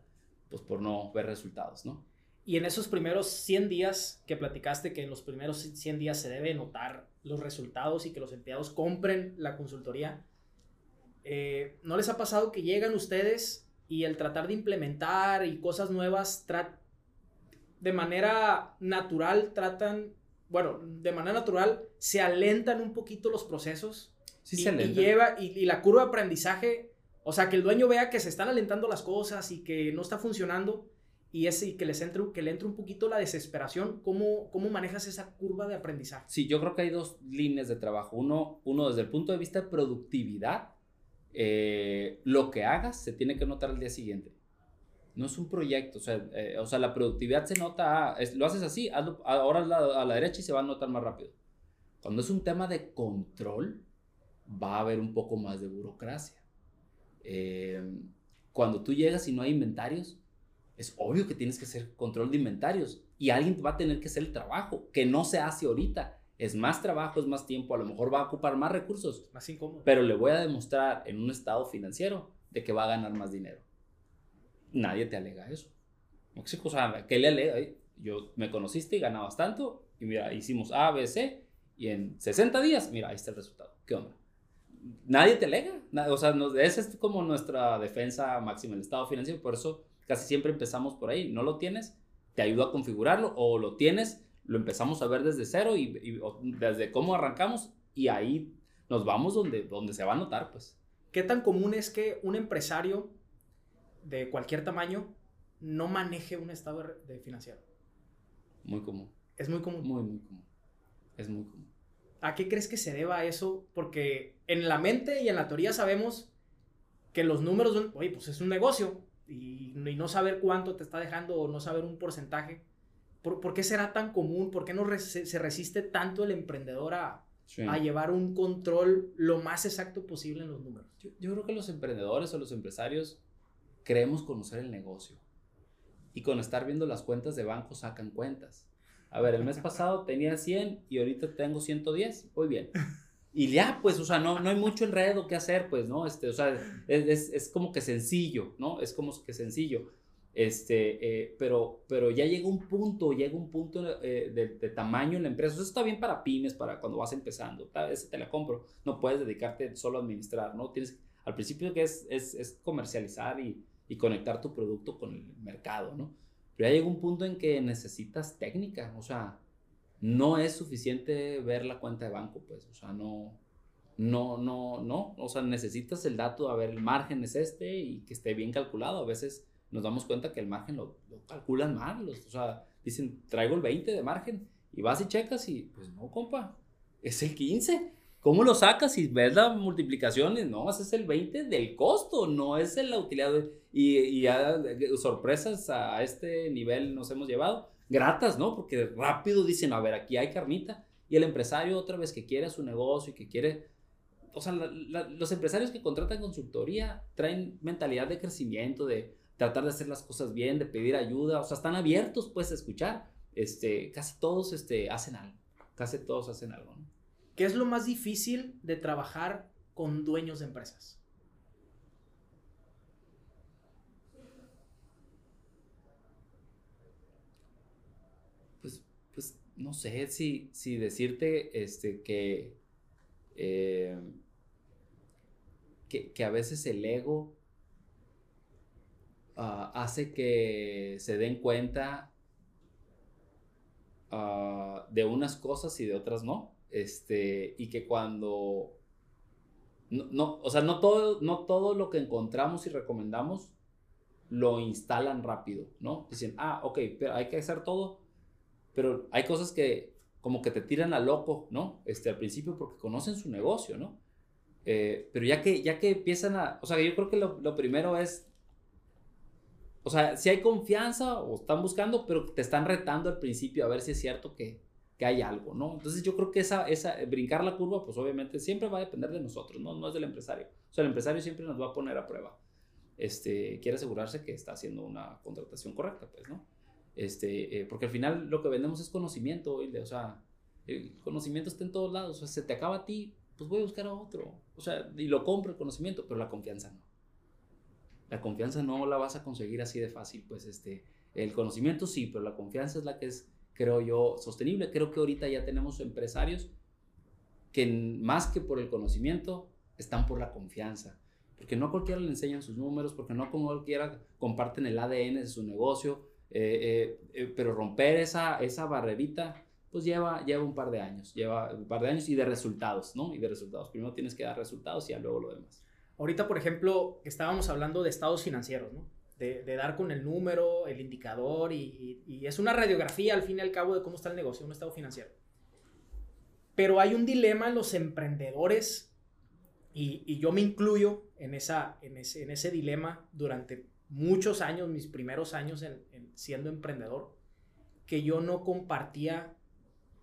pues por no ver resultados, ¿no? Y en esos primeros 100 días que platicaste, que en los primeros 100 días se debe notar los resultados y que los empleados compren la consultoría, eh, ¿no les ha pasado que llegan ustedes y el tratar de implementar y cosas nuevas, de manera natural tratan bueno, de manera natural, se alentan un poquito los procesos. Sí, y, se alentan. Y, lleva, y, la curva de aprendizaje, o sea, que el dueño vea que se están alentando las cosas y que no está funcionando y, ese, que, les entre, que le entre un poquito la desesperación. ¿Cómo, ¿Cómo manejas esa curva de aprendizaje? Sí, yo creo que hay dos líneas de trabajo. Uno, uno desde el punto de vista de productividad, eh, lo que hagas se tiene que notar al día siguiente no es un proyecto, o sea, eh, o sea la productividad se nota, lo haces así, ahora a la, a la, derecha y se va a notar más rápido. Cuando es un tema de control, va a haber un poco más de burocracia. Eh, cuando tú llegas y no hay inventarios, es obvio que tienes que hacer control de inventarios y alguien va a tener que hacer el trabajo, que no se hace ahorita. Es más trabajo, es más tiempo, a lo mejor va a ocupar más recursos. Más incómodo. Pero le voy a demostrar en un estado financiero de que va a ganar más dinero nadie te alega eso. O sea, ¿qué le alega? Yo me conociste y ganabas tanto, y mira, hicimos A, B, C, y en 60 días, mira, ahí está el resultado. ¿Qué onda? Nadie te alega. O sea, esa es como nuestra defensa máxima, el estado financiero. Por eso casi siempre empezamos por ahí. No lo tienes, te ayudo a configurarlo, o lo tienes, lo empezamos a ver desde cero y, desde cómo arrancamos, y ahí nos vamos donde, donde se va a notar, pues. ¿Qué tan común es que un empresario de cualquier tamaño no maneje un estado de financiero. Muy común. Es muy común. Muy, muy común. Es muy común. ¿A qué crees que se deba eso? Porque en la mente y en la teoría sabemos que los números, oye, pues es un negocio y, no saber cuánto te está dejando o no saber un porcentaje. ¿Por, qué será tan común? ¿Por qué no se resiste tanto el emprendedor a, a, llevar un control lo más exacto posible en los números? yo creo que los emprendedores o los empresarios creemos conocer el negocio. y con estar viendo las cuentas de banco sacan cuentas. A ver, el mes (laughs) pasado tenía 100 y ahorita tengo 110, muy bien. Y ya, pues, o sea, no, no hay mucho enredo que hacer, pues, ¿no? Este, o sea, es, es, como que sencillo, ¿no? Es como que sencillo. Este, eh, pero, pero ya llega un punto, llega un punto eh, de, tamaño en la empresa. Eso está bien para pymes, para cuando vas empezando. Ese te la compro. No puedes dedicarte solo a administrar, ¿no? Tienes, al principio que es, es, es comercializar y, y, conectar tu producto con el mercado, ¿no? Pero ya llega un punto en que necesitas técnica, o sea, no es suficiente ver la cuenta de banco, pues, o sea, no, no, no, no, o sea, necesitas el dato, a ver, el margen es este y que esté bien calculado. A veces nos damos cuenta que el margen lo, calculan mal, o sea, dicen, traigo el 20 de margen y vas y checas y, pues no, compa, es el 15. ¿Cómo lo sacas si ves las multiplicaciones? No, ese es el 20 del costo, no es la utilidad. Y, y ya sorpresas a este nivel nos hemos llevado gratas, ¿no? Porque rápido dicen, a ver, aquí hay carnita. Y el empresario otra vez que quiere su negocio y que quiere... O sea, los empresarios que contratan consultoría traen mentalidad de crecimiento, de tratar de hacer las cosas bien, de pedir ayuda, o sea, están abiertos pues a escuchar. Este, casi todos este, hacen algo, casi todos hacen algo. ¿no? ¿Qué es lo más difícil de trabajar con dueños de empresas? no sé si, si decirte este, que, eh, que, a veces el ego ah, hace que se den cuenta ah, de unas cosas y de otras no. Este, y que cuando no, o sea, no todo, no todo lo que encontramos y recomendamos lo instalan rápido, ¿no? Dicen, ah, ok, pero hay que hacer todo pero hay cosas que como que te tiran a loco, ¿no? Este, al principio porque conocen su negocio, ¿no? Eh, pero ya que, ya que empiezan a, o sea, yo creo que lo, lo, primero es, o sea, si hay confianza o están buscando, pero te están retando al principio a ver si es cierto que, que hay algo, ¿no? Entonces yo creo que esa, esa, brincar la curva, pues obviamente siempre va a depender de nosotros, ¿no? No es del empresario. O sea, el empresario siempre nos va a poner a prueba. Este, quiere asegurarse que está haciendo una contratación correcta, pues, ¿no? Este, eh, porque al final lo que vendemos es conocimiento, o sea, el conocimiento está en todos lados, o sea, se te acaba a ti, pues voy a buscar a otro, o sea, y lo compro el conocimiento, pero la confianza no. La confianza no la vas a conseguir así de fácil, pues este, el conocimiento sí, pero la confianza es la que es, creo yo, sostenible. Creo que ahorita ya tenemos empresarios que más que por el conocimiento, están por la confianza. Porque no a cualquiera le enseñan sus números, porque no a cualquiera comparten el ADN de su negocio, eh, eh, eh, pero romper esa, esa barrerita, pues lleva, lleva un par de años, lleva un par de años y de resultados, ¿no? Y de resultados. Primero tienes que dar resultados y ya luego lo demás. Ahorita, por ejemplo, estábamos hablando de estados financieros, ¿no? De, de dar con el número, el indicador y, y, es una radiografía al fin y al cabo de cómo está el negocio, un estado financiero. Pero hay un dilema en los emprendedores y, y yo me incluyo en, esa, en, ese, en ese dilema durante muchos años, mis primeros años en, siendo emprendedor, que yo no compartía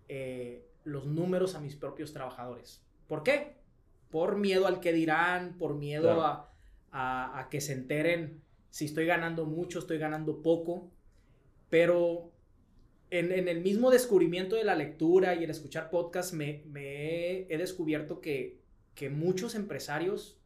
eh, los números a mis propios trabajadores. ¿Por qué? Por miedo al que dirán, por miedo a, a, que se enteren si estoy ganando mucho, estoy ganando poco. Pero en, en, el mismo descubrimiento de la lectura y el escuchar podcast me, me he descubierto que, que muchos empresarios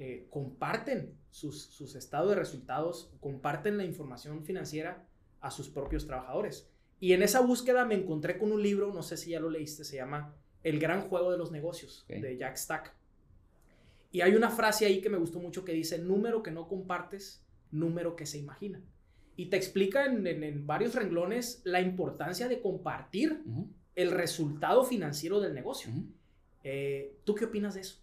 eh, comparten sus, estados de resultados, comparten la información financiera a sus propios trabajadores. Y en esa búsqueda me encontré con un libro, no sé si ya lo leíste, se llama El gran juego de los negocios, de Jack Stack. Y hay una frase ahí que me gustó mucho que dice, número que no compartes, número que se imagina. Y te explica en, varios renglones la importancia de compartir el resultado financiero del negocio. Eh, ¿Tú qué opinas de eso?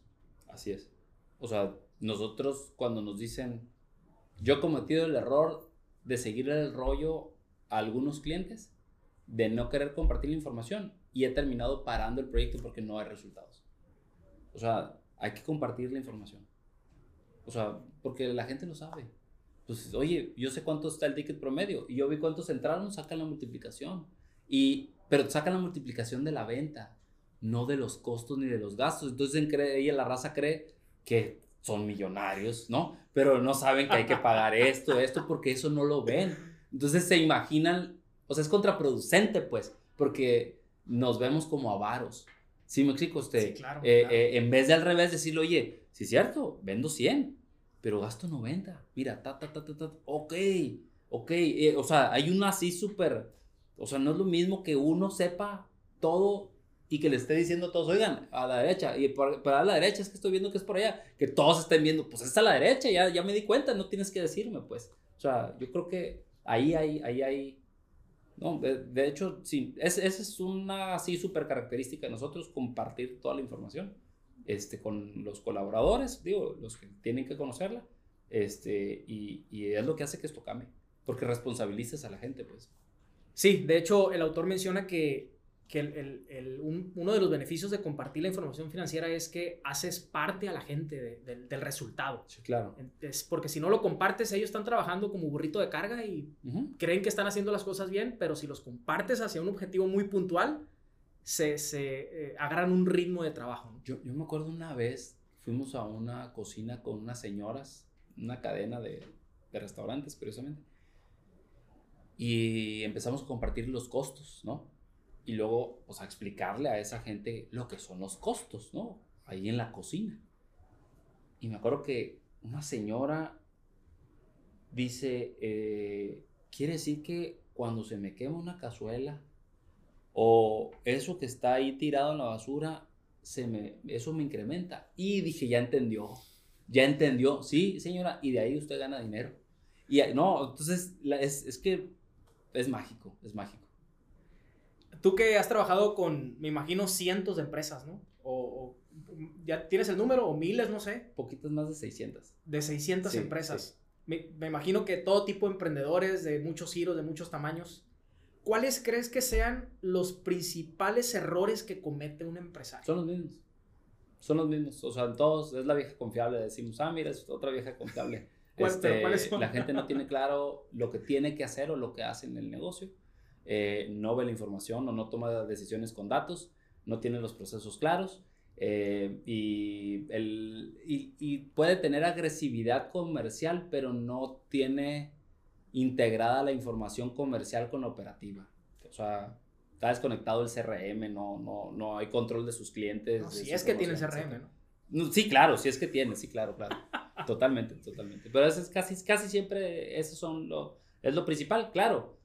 Así es. O sea, nosotros cuando nos dicen, yo he cometido el error de seguir el rollo a algunos clientes, de no querer compartir la información y he terminado parando el proyecto porque no hay resultados. O sea, hay que compartir la información. O sea, porque la gente lo sabe. Pues, oye, yo sé cuánto está el ticket promedio y yo vi cuántos entraron, sacan la multiplicación. Y, pero sacan la multiplicación de la venta, no de los costos ni de los gastos. Entonces, ella, la raza cree que son millonarios, ¿no? Pero no saben que hay que pagar esto, esto, porque eso no lo ven. Entonces se imaginan, o sea, es contraproducente, pues, porque nos vemos como avaros. ¿Sí me explico usted? Sí, claro, Eh, claro. eh, en vez de al revés decirle, oye, sí es cierto, vendo 100, pero gasto 90. Mira, ta, ta, ta, ta, ta. Ok, ok. eh, o sea, hay una así súper, o sea, no es lo mismo que uno sepa todo y que le esté diciendo a todos, oigan, a la derecha, y para la derecha es que estoy viendo que es por allá, que todos estén viendo, pues es a la derecha, ya, ya me di cuenta, no tienes que decirme, pues. O sea, yo creo que ahí hay, ahí hay, no, de, de hecho, sí, es, esa es una así súper característica de nosotros, compartir toda la información este, con los colaboradores, digo, los que tienen que conocerla, este, y, y es lo que hace que esto cambie, porque responsabilizas a la gente, pues. Sí, de hecho, el autor menciona que, que el- el- el- un- uno de los beneficios de compartir la información financiera es que haces parte a la gente de- del- del resultado. Sí, claro. Es porque si no lo compartes, ellos están trabajando como burrito de carga y creen que están haciendo las cosas bien, pero si los compartes hacia un objetivo muy puntual, se, se eh, agarran un ritmo de trabajo. Yo, yo me acuerdo una vez, fuimos a una cocina con unas señoras, una cadena de, de restaurantes, curiosamente, y empezamos a compartir los costos, ¿no? Y luego, pues, a explicarle a esa gente lo que son los costos, ¿no? Ahí en la cocina. Y me acuerdo que una señora dice, eh, quiere decir que cuando se me quema una cazuela o eso que está ahí tirado en la basura, se me, eso me incrementa. Y dije, ya entendió, ya entendió, sí, señora, y de ahí usted gana dinero. Y no, entonces la- es, es que es mágico, es mágico. Tú que has trabajado con, me imagino, cientos de empresas, ¿no? O, o- ya tienes el número o miles, no sé, Poquitas más de 600. de 600 Sí, empresas. Me, me imagino que todo tipo de emprendedores de muchos giros, de muchos tamaños. ¿Cuáles crees que sean los principales errores que comete un empresario? Son los mismos. Son los mismos. O sea, en todos es la vieja confiable. Decimos, ah, mira, es otra vieja confiable. (laughs) ¿Cuál- pero Este, la gente no tiene claro lo que tiene que hacer o lo que hace en el negocio. Eh, no ve la información o no toma decisiones con datos. No tiene los procesos claros. eh, y, el, y, y puede tener agresividad comercial, pero no tiene integrada la información comercial con la operativa. O sea, está desconectado el CRM, no, no, no hay control de sus clientes. No, de si es que promoción, CRM. ¿no? No, Sí, claro, sí es que tiene, sí, claro, claro. (laughs) totalmente, totalmente. Pero eso es casi, casi siempre, eso son lo, es lo principal, claro.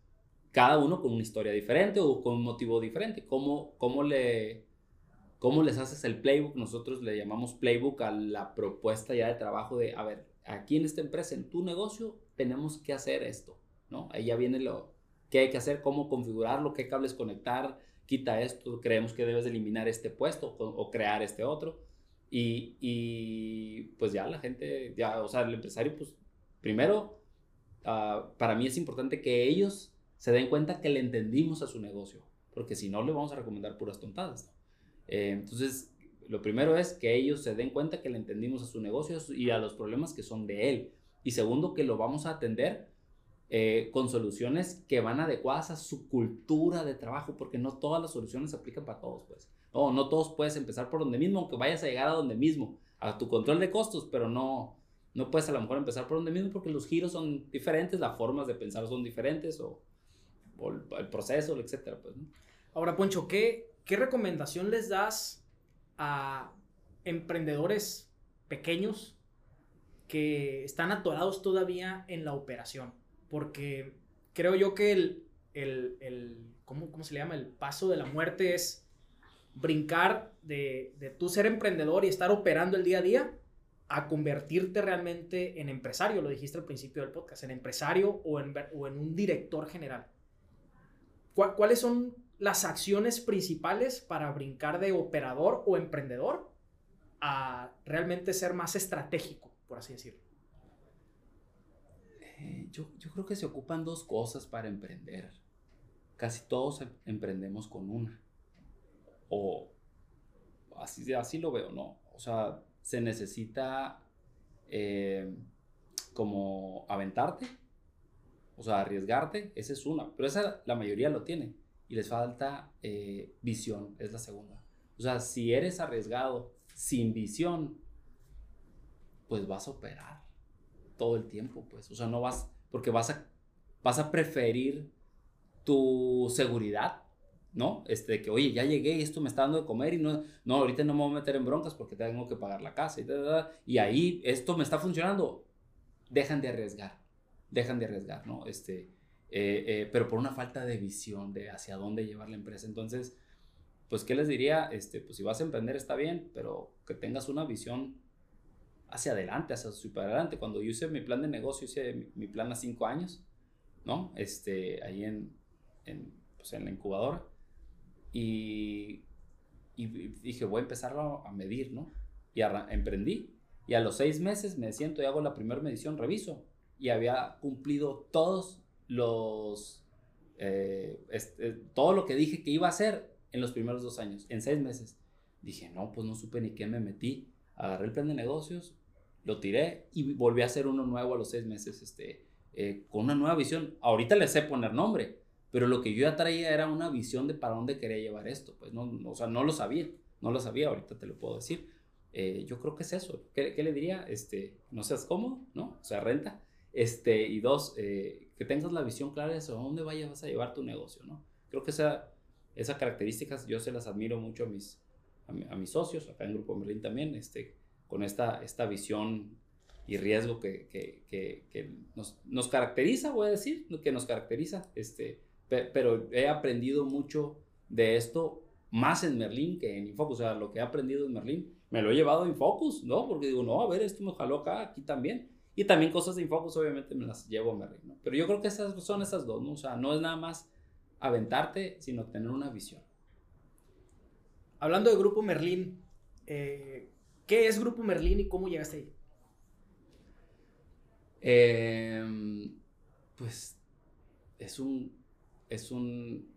Cada uno con una historia diferente o con un motivo diferente. ¿Cómo, cómo, le, ¿Cómo les haces el playbook? Nosotros le llamamos playbook a la propuesta ya de trabajo de, a ver, aquí en esta empresa, en tu negocio, tenemos que hacer esto, ¿no? Ahí ya viene lo que hay que hacer, cómo configurarlo, qué cables conectar, quita esto, creemos que debes de eliminar este puesto o, crear este otro. Y, y, pues ya la gente, ya, o sea, el empresario, pues primero, ah, para mí es importante que ellos se den cuenta que le entendimos a su negocio, porque si no le vamos a recomendar puras tontadas. ¿no? Eh, entonces, lo primero es que ellos se den cuenta que le entendimos a su negocio y a los problemas que son de él. Y segundo, que lo vamos a atender eh, con soluciones que van adecuadas a su cultura de trabajo, porque no todas las soluciones se aplican para todos, pues. No, no todos puedes empezar por donde mismo, aunque vayas a llegar a donde mismo, a tu control de costos, pero no, no puedes a lo mejor empezar por donde mismo porque los giros son diferentes, las formas de pensar son diferentes o, el, proceso, etcétera, pues. Ahora, Poncho, ¿qué, ¿qué recomendación les das a emprendedores pequeños que están atorados todavía en la operación? Porque creo yo que el, el, el ¿cómo, ¿cómo se le llama? El paso de la muerte es brincar de, de tú ser emprendedor y estar operando el día a día a convertirte realmente en empresario, lo dijiste al principio del podcast, en empresario o en, o en un director general. ¿Cuá- ¿Cuáles son las acciones principales para brincar de operador o emprendedor a realmente ser más estratégico, por así decirlo? Eh, yo, yo creo que se ocupan dos cosas para emprender. Casi todos em- emprendemos con una. O así, así lo veo, ¿no? O sea, se necesita eh, como aventarte, o sea, arriesgarte, esa es una. Pero esa la mayoría lo tiene. Y les falta eh, visión, es la segunda. O sea, si eres arriesgado sin visión, pues vas a operar todo el tiempo, pues. O sea, no vas, porque vas a, vas a preferir tu seguridad, ¿no? Este, que, oye, ya llegué y esto me está dando de comer y no, no, ahorita no me voy a meter en broncas porque tengo que pagar la casa y, y ahí esto me está funcionando. Dejan de arriesgar, dejan de arriesgar, ¿no? Este, eh, eh, pero por una falta de visión de hacia dónde llevar la empresa. Entonces, pues, ¿qué les diría? Este, pues, si vas a emprender está bien, pero que tengas una visión hacia adelante, hacia super adelante. Cuando yo hice mi plan de negocio, hice mi, plan a cinco años, ¿no? Este, ahí en, en, pues, en la incubadora. Y, y, dije, voy a empezarlo a medir, ¿no? Y emprendí. Y a los seis meses me siento y hago la primera medición, reviso. Y había cumplido todos los... Eh, este, todo lo que dije que iba a hacer en los primeros dos años, en seis meses. Dije, no, pues no supe ni qué me metí. Agarré el plan de negocios, lo tiré y volví a hacer uno nuevo a los seis meses, este, eh, con una nueva visión. Ahorita le sé poner nombre, pero lo que yo ya traía era una visión de para dónde quería llevar esto. Pues no, o sea, no lo sabía, no lo sabía, ahorita te lo puedo decir. Eh, yo creo que es eso. ¿Qué, ¿Qué, le diría? Este, no seas cómodo, ¿no? O sea, renta. Este, y dos, eh, que tengas la visión clara de eso, a dónde vayas vas a llevar tu negocio, ¿no? Creo que esa, esas características yo se las admiro mucho a mis, a, mis socios, acá en Grupo Merlin también, este, con esta, esta visión y riesgo que, que, que, nos, nos, caracteriza, voy a decir, que nos caracteriza, este, pero he aprendido mucho de esto más en Merlin que en Infocus, o sea, lo que he aprendido en Merlin me lo he llevado a Infocus, ¿no? Porque digo, no, a ver, esto me jaló acá, aquí también. Y también cosas de Infocus obviamente me las llevo a Merlin, ¿no? Pero yo creo que esas son esas dos, ¿no? O sea, no es nada más aventarte, sino tener una visión. Hablando de Grupo Merlin, eh, ¿qué es Grupo Merlin y cómo llegaste ahí? Em, pues es un, es un,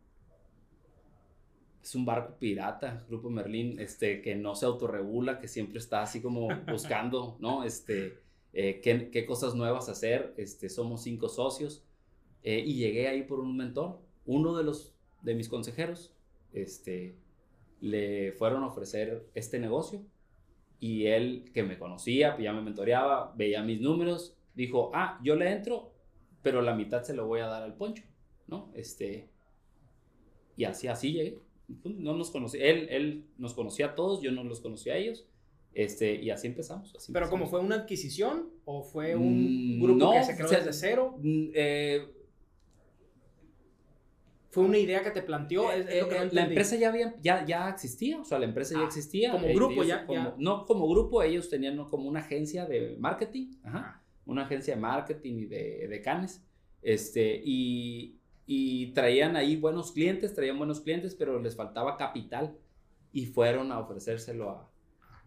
es un barco pirata, Grupo Merlin, este, que no se autorregula, que siempre está así como buscando, ¿no? Este, eh, qué, cosas nuevas hacer. Este, somos cinco socios eh, y llegué ahí por un mentor, uno de los de mis consejeros, este, le fueron a ofrecer este negocio y él que me conocía, ya me mentoreaba, veía mis números, dijo, ah, yo le entro, pero la mitad se lo voy a dar al poncho, ¿no? Este, y así, así llegué. No nos conocía, él, él nos conocía a todos, yo no los conocía a ellos. Este, y así empezamos. ¿Pero como fue una adquisición o fue un mm, grupo que se creó desde cero? Mm, eh, fue una idea que te planteó. Eh, eh, la empresa ya, había, ya, ya existía, o sea, la empresa ya ah, existía. Como grupo ya, No como grupo, ellos tenían como una agencia de marketing, ajá, una agencia de marketing y de, de canes, este, y, y, traían ahí buenos clientes, traían buenos clientes, pero les faltaba capital y fueron a ofrecérselo a,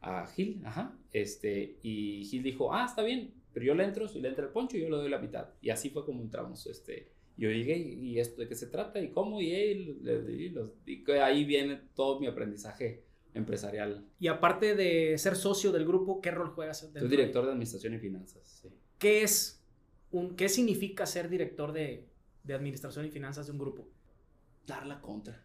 a Gil, ajá, este, y Gil dijo, ah, está bien, pero yo le entro, si le entra el poncho, yo le doy la mitad, y así fue como entramos, este, yo llegué y esto de qué se trata y cómo y, y, ahí viene todo mi aprendizaje empresarial. Y aparte de ser socio del grupo, ¿qué rol juegas? Soy director de administración y finanzas. ¿Qué es un, qué significa ser director de, de, administración y finanzas de un grupo? Dar la contra.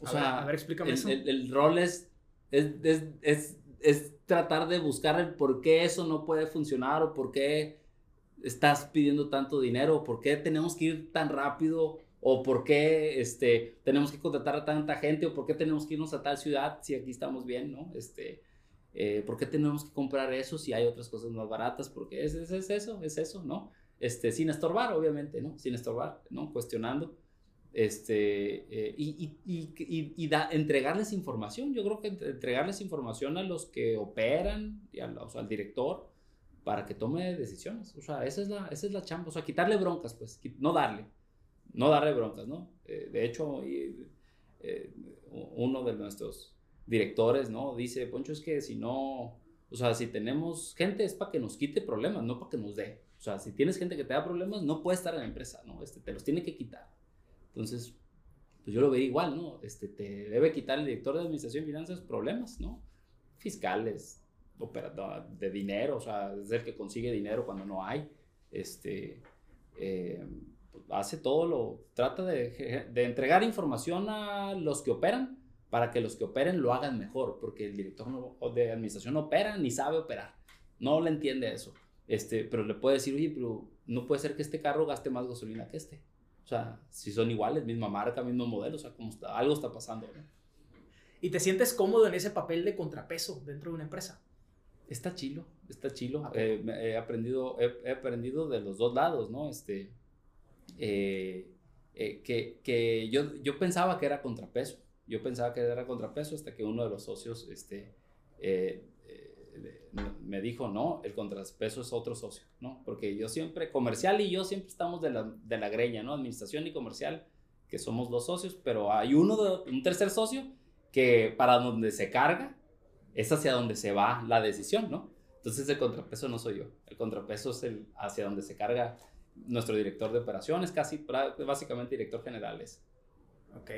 O sea, a ver, explícame el, eso. El, rol es es, es, es, es tratar de buscar el por qué eso no puede funcionar o por qué estás pidiendo tanto dinero? ¿Por qué tenemos que ir tan rápido? ¿O por qué este, tenemos que contratar a tanta gente? ¿O por qué tenemos que irnos a tal ciudad si aquí estamos bien? ¿no? Este, eh, ¿Por qué tenemos que comprar eso si hay otras cosas más baratas? Porque es, es, es, eso, es eso, ¿no? Este, sin estorbar, obviamente, ¿no? Sin estorbar, ¿no? Cuestionando. Este, eh, y, y, y, y da, entregarles información. Yo creo que entregarles información a los que operan, y o sea, al director, para que tome decisiones. O sea, esa es la, esa es la chamba. O sea, quitarle broncas, pues, no darle. No darle broncas, ¿no? Eh, de hecho, eh, uno de nuestros directores, ¿no? Dice, Poncho, es que si no, o sea, si tenemos gente es para que nos quite problemas, no para que nos dé. O sea, si tienes gente que te da problemas, no puede estar en la empresa, ¿no? Este, te los tiene que quitar. Entonces, pues yo lo veo igual, ¿no? Este, te debe quitar el director de administración y finanzas problemas, ¿no? Fiscales, de dinero, o sea, es el que consigue dinero cuando no hay. Este, eh, hace todo lo, trata de, de, entregar información a los que operan para que los que operen lo hagan mejor, porque el director de administración no opera ni sabe operar, no le entiende eso. Este, pero le puede decir, oye, pero no puede ser que este carro gaste más gasolina que este. O sea, si son iguales, misma marca, mismo modelo, o sea, como está, algo está pasando. ¿Y te sientes cómodo en ese papel de contrapeso dentro de una empresa? Está chilo, está chilo. Eh, he, aprendido, he, aprendido de los dos lados, ¿no? Este, eh, eh, que, que yo, yo pensaba que era contrapeso. Yo pensaba que era contrapeso hasta que uno de los socios este, me dijo, no, el contrapeso es otro socio, ¿no? Porque yo siempre, comercial y yo siempre estamos de la, de la greña, ¿no? Administración y comercial, que somos dos socios, pero hay uno, de, un tercer socio que para donde se carga es hacia donde se va la decisión, ¿no? Entonces el contrapeso no soy yo, el contrapeso es el hacia donde se carga nuestro director de operaciones, casi básicamente director general es. Ok.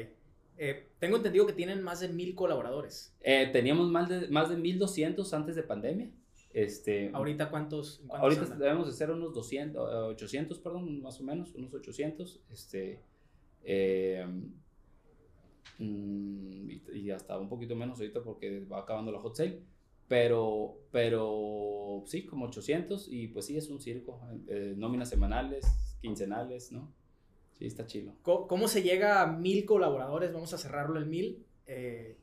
Eh, tengo entendido que tienen más de mil colaboradores. Eh, teníamos más de, más de 1200 antes de pandemia. Este, ¿Ahorita cuántos? ahorita debemos de ser unos 200, 800, perdón, más o menos, unos 800. Este, eh, mm, y, hasta un poquito menos ahorita porque va acabando la hot sale. Pero, pero sí, como 800 y pues sí, es un circo. nóminas semanales, quincenales, ¿no? Sí, está chido. ¿Cómo, se llega a mil colaboradores? Vamos a cerrarlo el mil. Eh,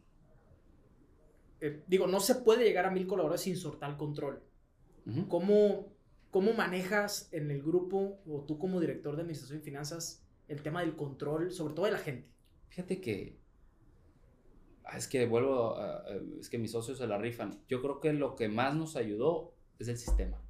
eh, digo, no se puede llegar a mil colaboradores sin soltar control. ¿Cómo, ¿Cómo manejas en el grupo o tú como director de administración y finanzas el tema del control, sobre todo de la gente? Fíjate que ah, es que vuelvo, es que mis socios se la rifan. Yo creo que lo que más nos ayudó es el sistema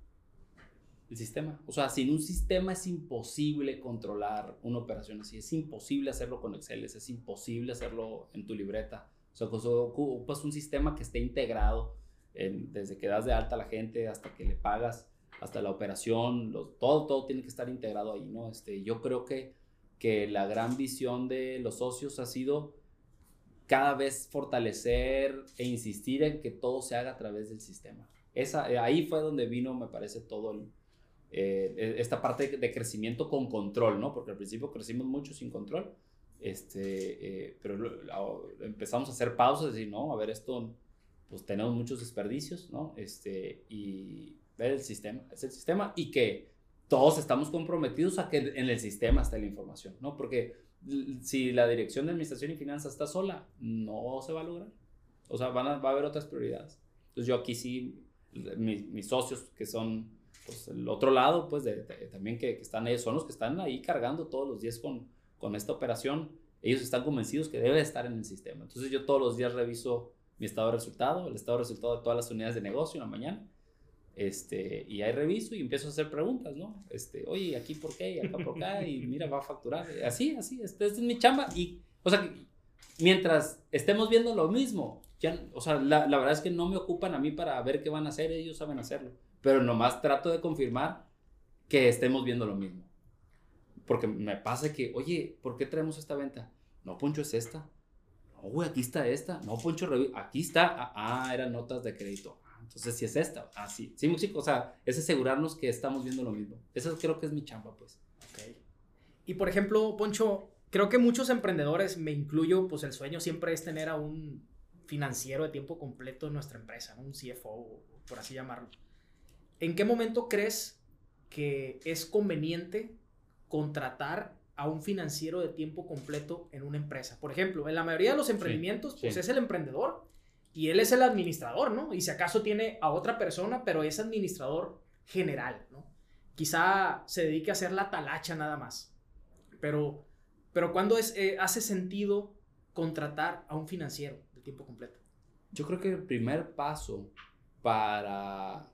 el sistema. O sea, sin un sistema es imposible controlar una operación así. Es imposible hacerlo con Excel, es imposible hacerlo en tu libreta. O sea, pues, ocupas un sistema que esté integrado desde que das de alta a la gente hasta que le pagas, hasta la operación, todo, todo tiene que estar integrado ahí, ¿no? Este, yo creo que, que la gran visión de los socios ha sido cada vez fortalecer e insistir en que todo se haga a través del sistema. Esa, ahí fue donde vino, me parece, todo el, eh, e, esta parte de crecimiento con control, ¿no? Porque al principio crecimos mucho sin control, este, eh, pero empezamos a hacer pausas y no, a ver, esto, pues tenemos muchos desperdicios, ¿no? Este, y ver el sistema, es el sistema y que todos estamos comprometidos a que en el sistema está la información, ¿no? Porque si la dirección de administración y finanzas está sola, no se va a lograr. O sea, van a, va a haber otras prioridades. Entonces yo aquí sí, mis socios que son pues el otro lado, pues también que, están ellos, son los que están ahí cargando todos los días con, con esta operación. Ellos están convencidos que debe estar en el sistema. Entonces yo todos los días reviso mi estado de resultado, el estado de resultado de todas las unidades de negocio en la mañana. Este, y ahí reviso y empiezo a hacer preguntas, ¿no? Este, oye, aquí por qué, y acá por acá, y mira, va a facturar. Así, así, esta es mi chamba. Y, o sea, mientras estemos viendo lo mismo, ya, o sea, la, la verdad es que no me ocupan a mí para ver qué van a hacer, ellos saben hacerlo pero nomás trato de confirmar que estemos viendo lo mismo. Porque me pasa que, oye, ¿por qué traemos esta venta? No, Poncho, es esta. No, güey, aquí está esta. No, Poncho, aquí está. Ah, ah, eran notas de crédito. Ah, entonces, sí es esta. Ah, sí. Sí, músico, o sea, es asegurarnos que estamos viendo lo mismo. Eso creo que es mi chamba, pues. Ok. Y por ejemplo, Poncho, creo que muchos emprendedores, me incluyo, pues el sueño siempre es tener a un financiero de tiempo completo en nuestra empresa, un CFO, por así llamarlo. ¿En qué momento crees que es conveniente contratar a un financiero de tiempo completo en una empresa? Por ejemplo, en la mayoría de los emprendimientos, pues es el emprendedor y él es el administrador, ¿no? Y si acaso tiene a otra persona, pero es administrador general, ¿no? Quizá se dedique a hacer la talacha nada más. Pero, pero ¿cuándo es, eh, hace sentido contratar a un financiero tiempo completo? Yo creo que el primer paso para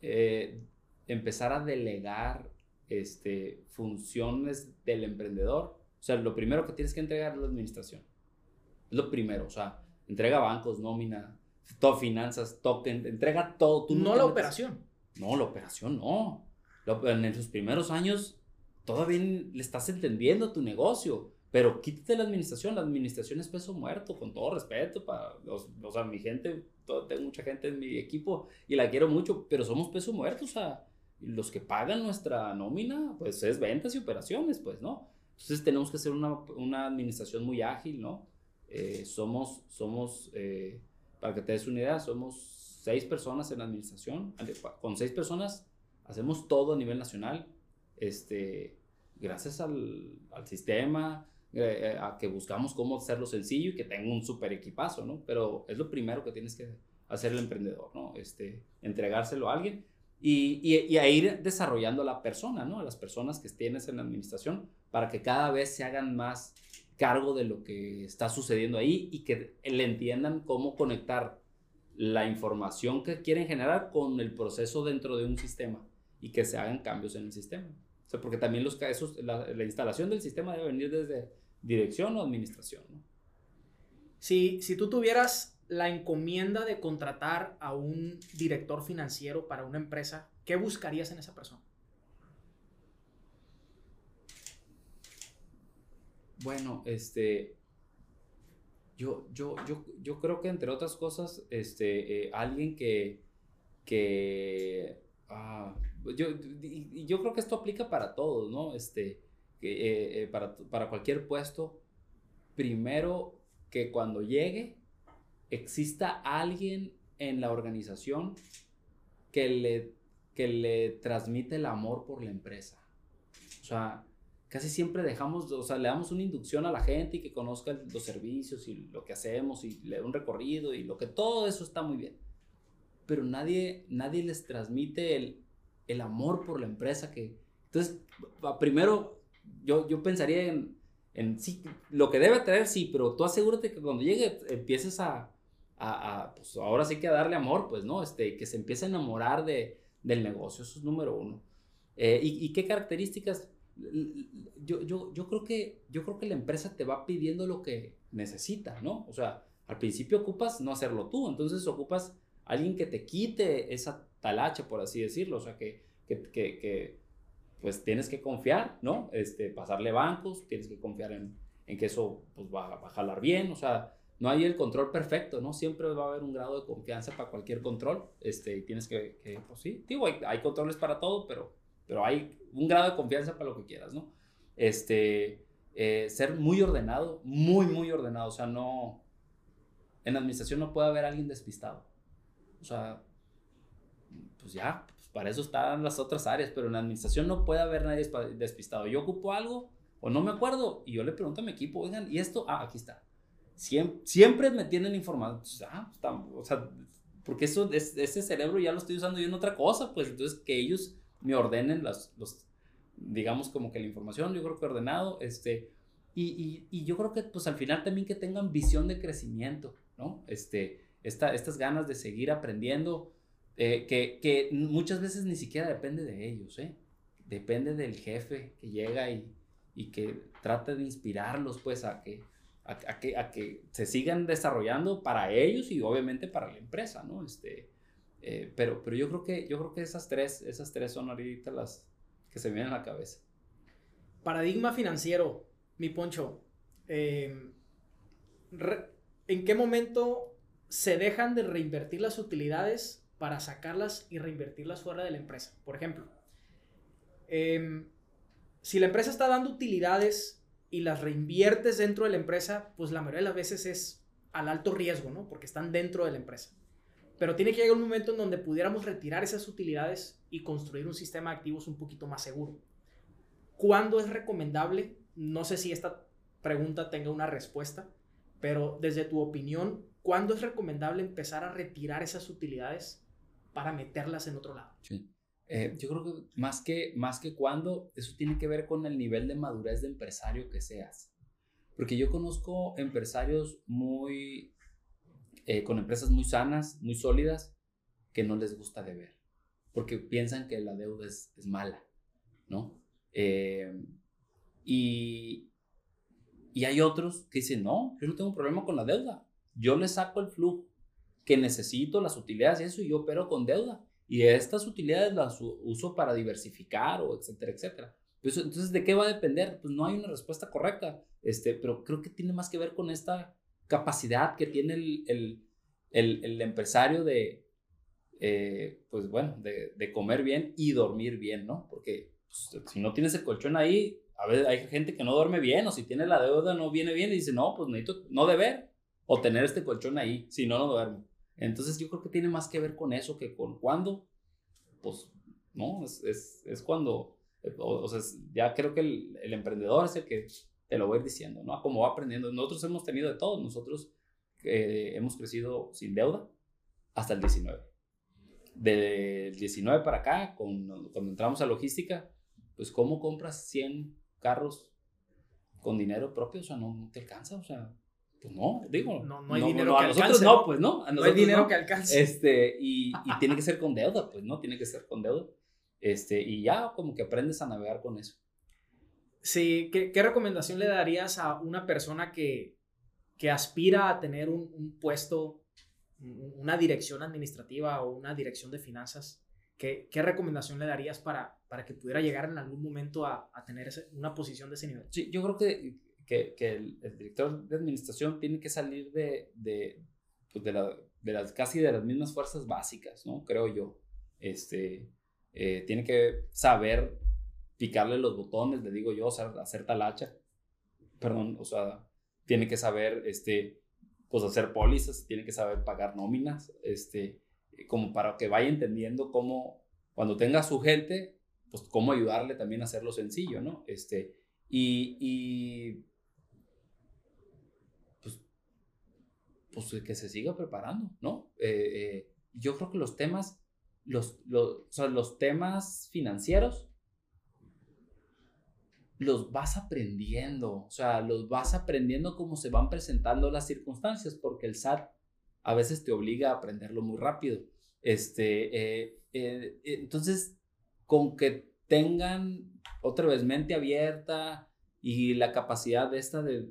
eh, empezar a delegar este, funciones del emprendedor. O sea, lo primero que tienes que entregar es la administración. Es lo primero, o sea, entrega bancos, nómina, todo finanzas, token, entrega todo. Tú no la operación. No, la operación no. En sus primeros años todavía le estás entendiendo tu negocio. Pero quítate la administración, la administración es peso muerto, con todo respeto para los, o sea, mi gente, tengo mucha gente en mi equipo y la quiero mucho, pero somos peso muerto, o sea, los que pagan nuestra nómina, pues es ventas y operaciones, pues, ¿no? Entonces tenemos que hacer una, una administración muy ágil, ¿no? Eh, somos, somos eh, para que te des una idea, somos seis personas en la administración, con seis personas hacemos todo a nivel nacional, este, gracias al, al sistema, eh, a que buscamos cómo hacerlo sencillo y que tenga un super equipazo, ¿no? Pero es lo primero que tienes que hacer el emprendedor, ¿no? Este, entregárselo a alguien y, y, y, a ir desarrollando a la persona, ¿no? A las personas que tienes en la administración para que cada vez se hagan más cargo de lo que está sucediendo ahí y que le entiendan cómo conectar la información que quieren generar con el proceso dentro de un sistema y que se hagan cambios en el sistema. O sea, porque también los casos, la, la instalación del sistema debe venir desde dirección o administración. ¿no? Si, si tú tuvieras la encomienda de contratar a un director financiero para una empresa, ¿qué buscarías en esa persona? Bueno, este, yo, yo, yo, yo creo que entre otras cosas, este, eh, alguien que, que, ah, yo, y yo creo que esto aplica para todos, ¿no? Este, que, eh, para, para cualquier puesto, primero que cuando llegue exista alguien en la organización que le, que le transmite el amor por la empresa. O sea, casi siempre dejamos, o sea, le damos una inducción a la gente y que conozca los servicios y lo que hacemos y le da un recorrido y lo que todo eso está muy bien. Pero nadie, nadie les transmite el, el amor por la empresa que... Entonces, primero, yo, yo pensaría en, en sí, lo que debe traer, sí, pero tú asegúrate que cuando llegue empieces a, a, a pues ahora sí que a darle amor, pues, ¿no? Este, que se empiece a enamorar de, del negocio, eso es número uno. Eh, y, y, qué características? yo, yo, yo, creo que, yo creo que la empresa te va pidiendo lo que necesita, ¿no? O sea, al principio ocupas no hacerlo tú, entonces ocupas alguien que te quite esa talacha, por así decirlo, o sea, que, que, que, que pues tienes que confiar, ¿no? Este, pasarle bancos, tienes que confiar en, en que eso pues, va, va, a jalar bien, o sea, no hay el control perfecto, ¿no? Siempre va a haber un grado de confianza para cualquier control, este, y tienes que, que pues sí, digo, hay, hay controles para todo, pero pero hay un grado de confianza para lo que quieras, ¿no? Este, eh, ser muy ordenado, muy, muy ordenado, o sea, no, en administración no puede haber alguien despistado, o sea, pues ya, pues para eso están las otras áreas, pero en la administración no puede haber nadie despistado. Yo ocupo algo o no me acuerdo y yo le pregunto a mi equipo, oigan, ¿y esto? Ah, aquí está. Siempre, siempre me tienen informado. Pues, ah, está, o sea, porque eso, ese cerebro ya lo estoy usando yo en otra cosa, pues entonces que ellos me ordenen las, los, digamos como que la información, yo creo que ordenado, este, y, y, y, yo creo que pues al final también que tengan visión de crecimiento, ¿no? Este, esta, estas ganas de seguir aprendiendo, eh, que, que muchas veces ni siquiera depende de ellos, ¿eh? Depende del jefe que llega y, y que trata de inspirarlos pues a que, a, a, que, a que se sigan desarrollando para ellos y obviamente para la empresa, ¿no? Este, eh, pero, pero yo creo que, yo creo que esas tres, esas tres son ahorita las que se vienen a la cabeza. Paradigma financiero, mi poncho. Eh, ¿En qué momento se dejan de reinvertir las utilidades para sacarlas y reinvertirlas fuera de la empresa? Por ejemplo, eh, si la empresa está dando utilidades y las reinviertes dentro de la empresa, pues la mayoría de las veces es al alto riesgo, ¿no? Porque están dentro de la empresa. Pero tiene que llegar un momento en donde pudiéramos retirar esas utilidades y construir un sistema de activos un poquito más seguro. ¿Cuándo es recomendable? No sé si esta pregunta tenga una respuesta, pero desde tu opinión, ¿cuándo es recomendable empezar a retirar esas utilidades para meterlas en otro lado? Sí. Eh, yo creo que más que, más que cuándo, eso tiene que ver con el nivel de madurez de empresario que seas. Porque yo conozco empresarios muy eh, con empresas muy sanas, muy sólidas, que no les gusta deber, porque piensan que la deuda es, es mala, ¿no? Eh, y, y hay otros que dicen, no, yo no tengo problema con la deuda, yo le saco el flujo que necesito, las utilidades y eso, y yo opero con deuda. Y estas utilidades las uso para diversificar o etcétera, etcétera. Pues, entonces, ¿de qué va a depender? Pues no hay una respuesta correcta, este, pero creo que tiene más que ver con esta capacidad que tiene el, el, el, empresario de, eh, pues bueno, de, comer bien y dormir bien, ¿no? Porque pues, si no tienes el colchón ahí, a veces hay gente que no duerme bien o si tiene la deuda no viene bien y dice, no, pues necesito no deber o tener este colchón ahí, si no, no duermo. Entonces yo creo que tiene más que ver con eso que con cuándo, pues ¿no? Es, es, es cuando, o, sea, ya creo que el, el, emprendedor es el que te lo voy a ir diciendo, ¿no? Como va aprendiendo. Nosotros hemos tenido de todo, nosotros eh, hemos crecido sin deuda hasta el 19. Del 19 para acá, con, cuando entramos a logística, pues ¿cómo compras 100 carros con dinero propio? O sea, no, no te alcanza, o sea, pues no, digo. No, no hay dinero que a nosotros no, pues no. A no hay dinero que alcance. Este, y, y, tiene que (laughs) ser con deuda, pues no, tiene que ser con deuda. Este, y ya como que aprendes a navegar con eso. Sí, ¿qué, qué recomendación le darías a una persona que, que aspira a tener un, un, puesto, una dirección administrativa o una dirección de finanzas? ¿Qué, qué recomendación le darías para, para que pudiera llegar en algún momento a, a tener ese, una posición de ese nivel? Sí, yo creo que que, que el, el, director de administración tiene que salir de, de, pues de, la, de, las casi de las mismas fuerzas básicas, ¿no? Creo yo. Este, eh, tiene que saber picarle los botones, le digo yo, hacer, hacer talacha, perdón, o sea, tiene que saber, este, pues hacer pólizas, tiene que saber pagar nóminas, este, como para que vaya entendiendo cómo, cuando tenga su gente, pues cómo ayudarle también a hacerlo sencillo, ¿no? Este, y, y pues que se siga preparando, ¿no? Eh, eh, yo creo que los temas, los, los, o sea, los temas financieros, los vas aprendiendo, o sea, los vas aprendiendo cómo se van presentando las circunstancias, porque el SAT a veces te obliga a aprenderlo muy rápido. Este, eh, entonces, con que tengan otra vez mente abierta y la capacidad de esta de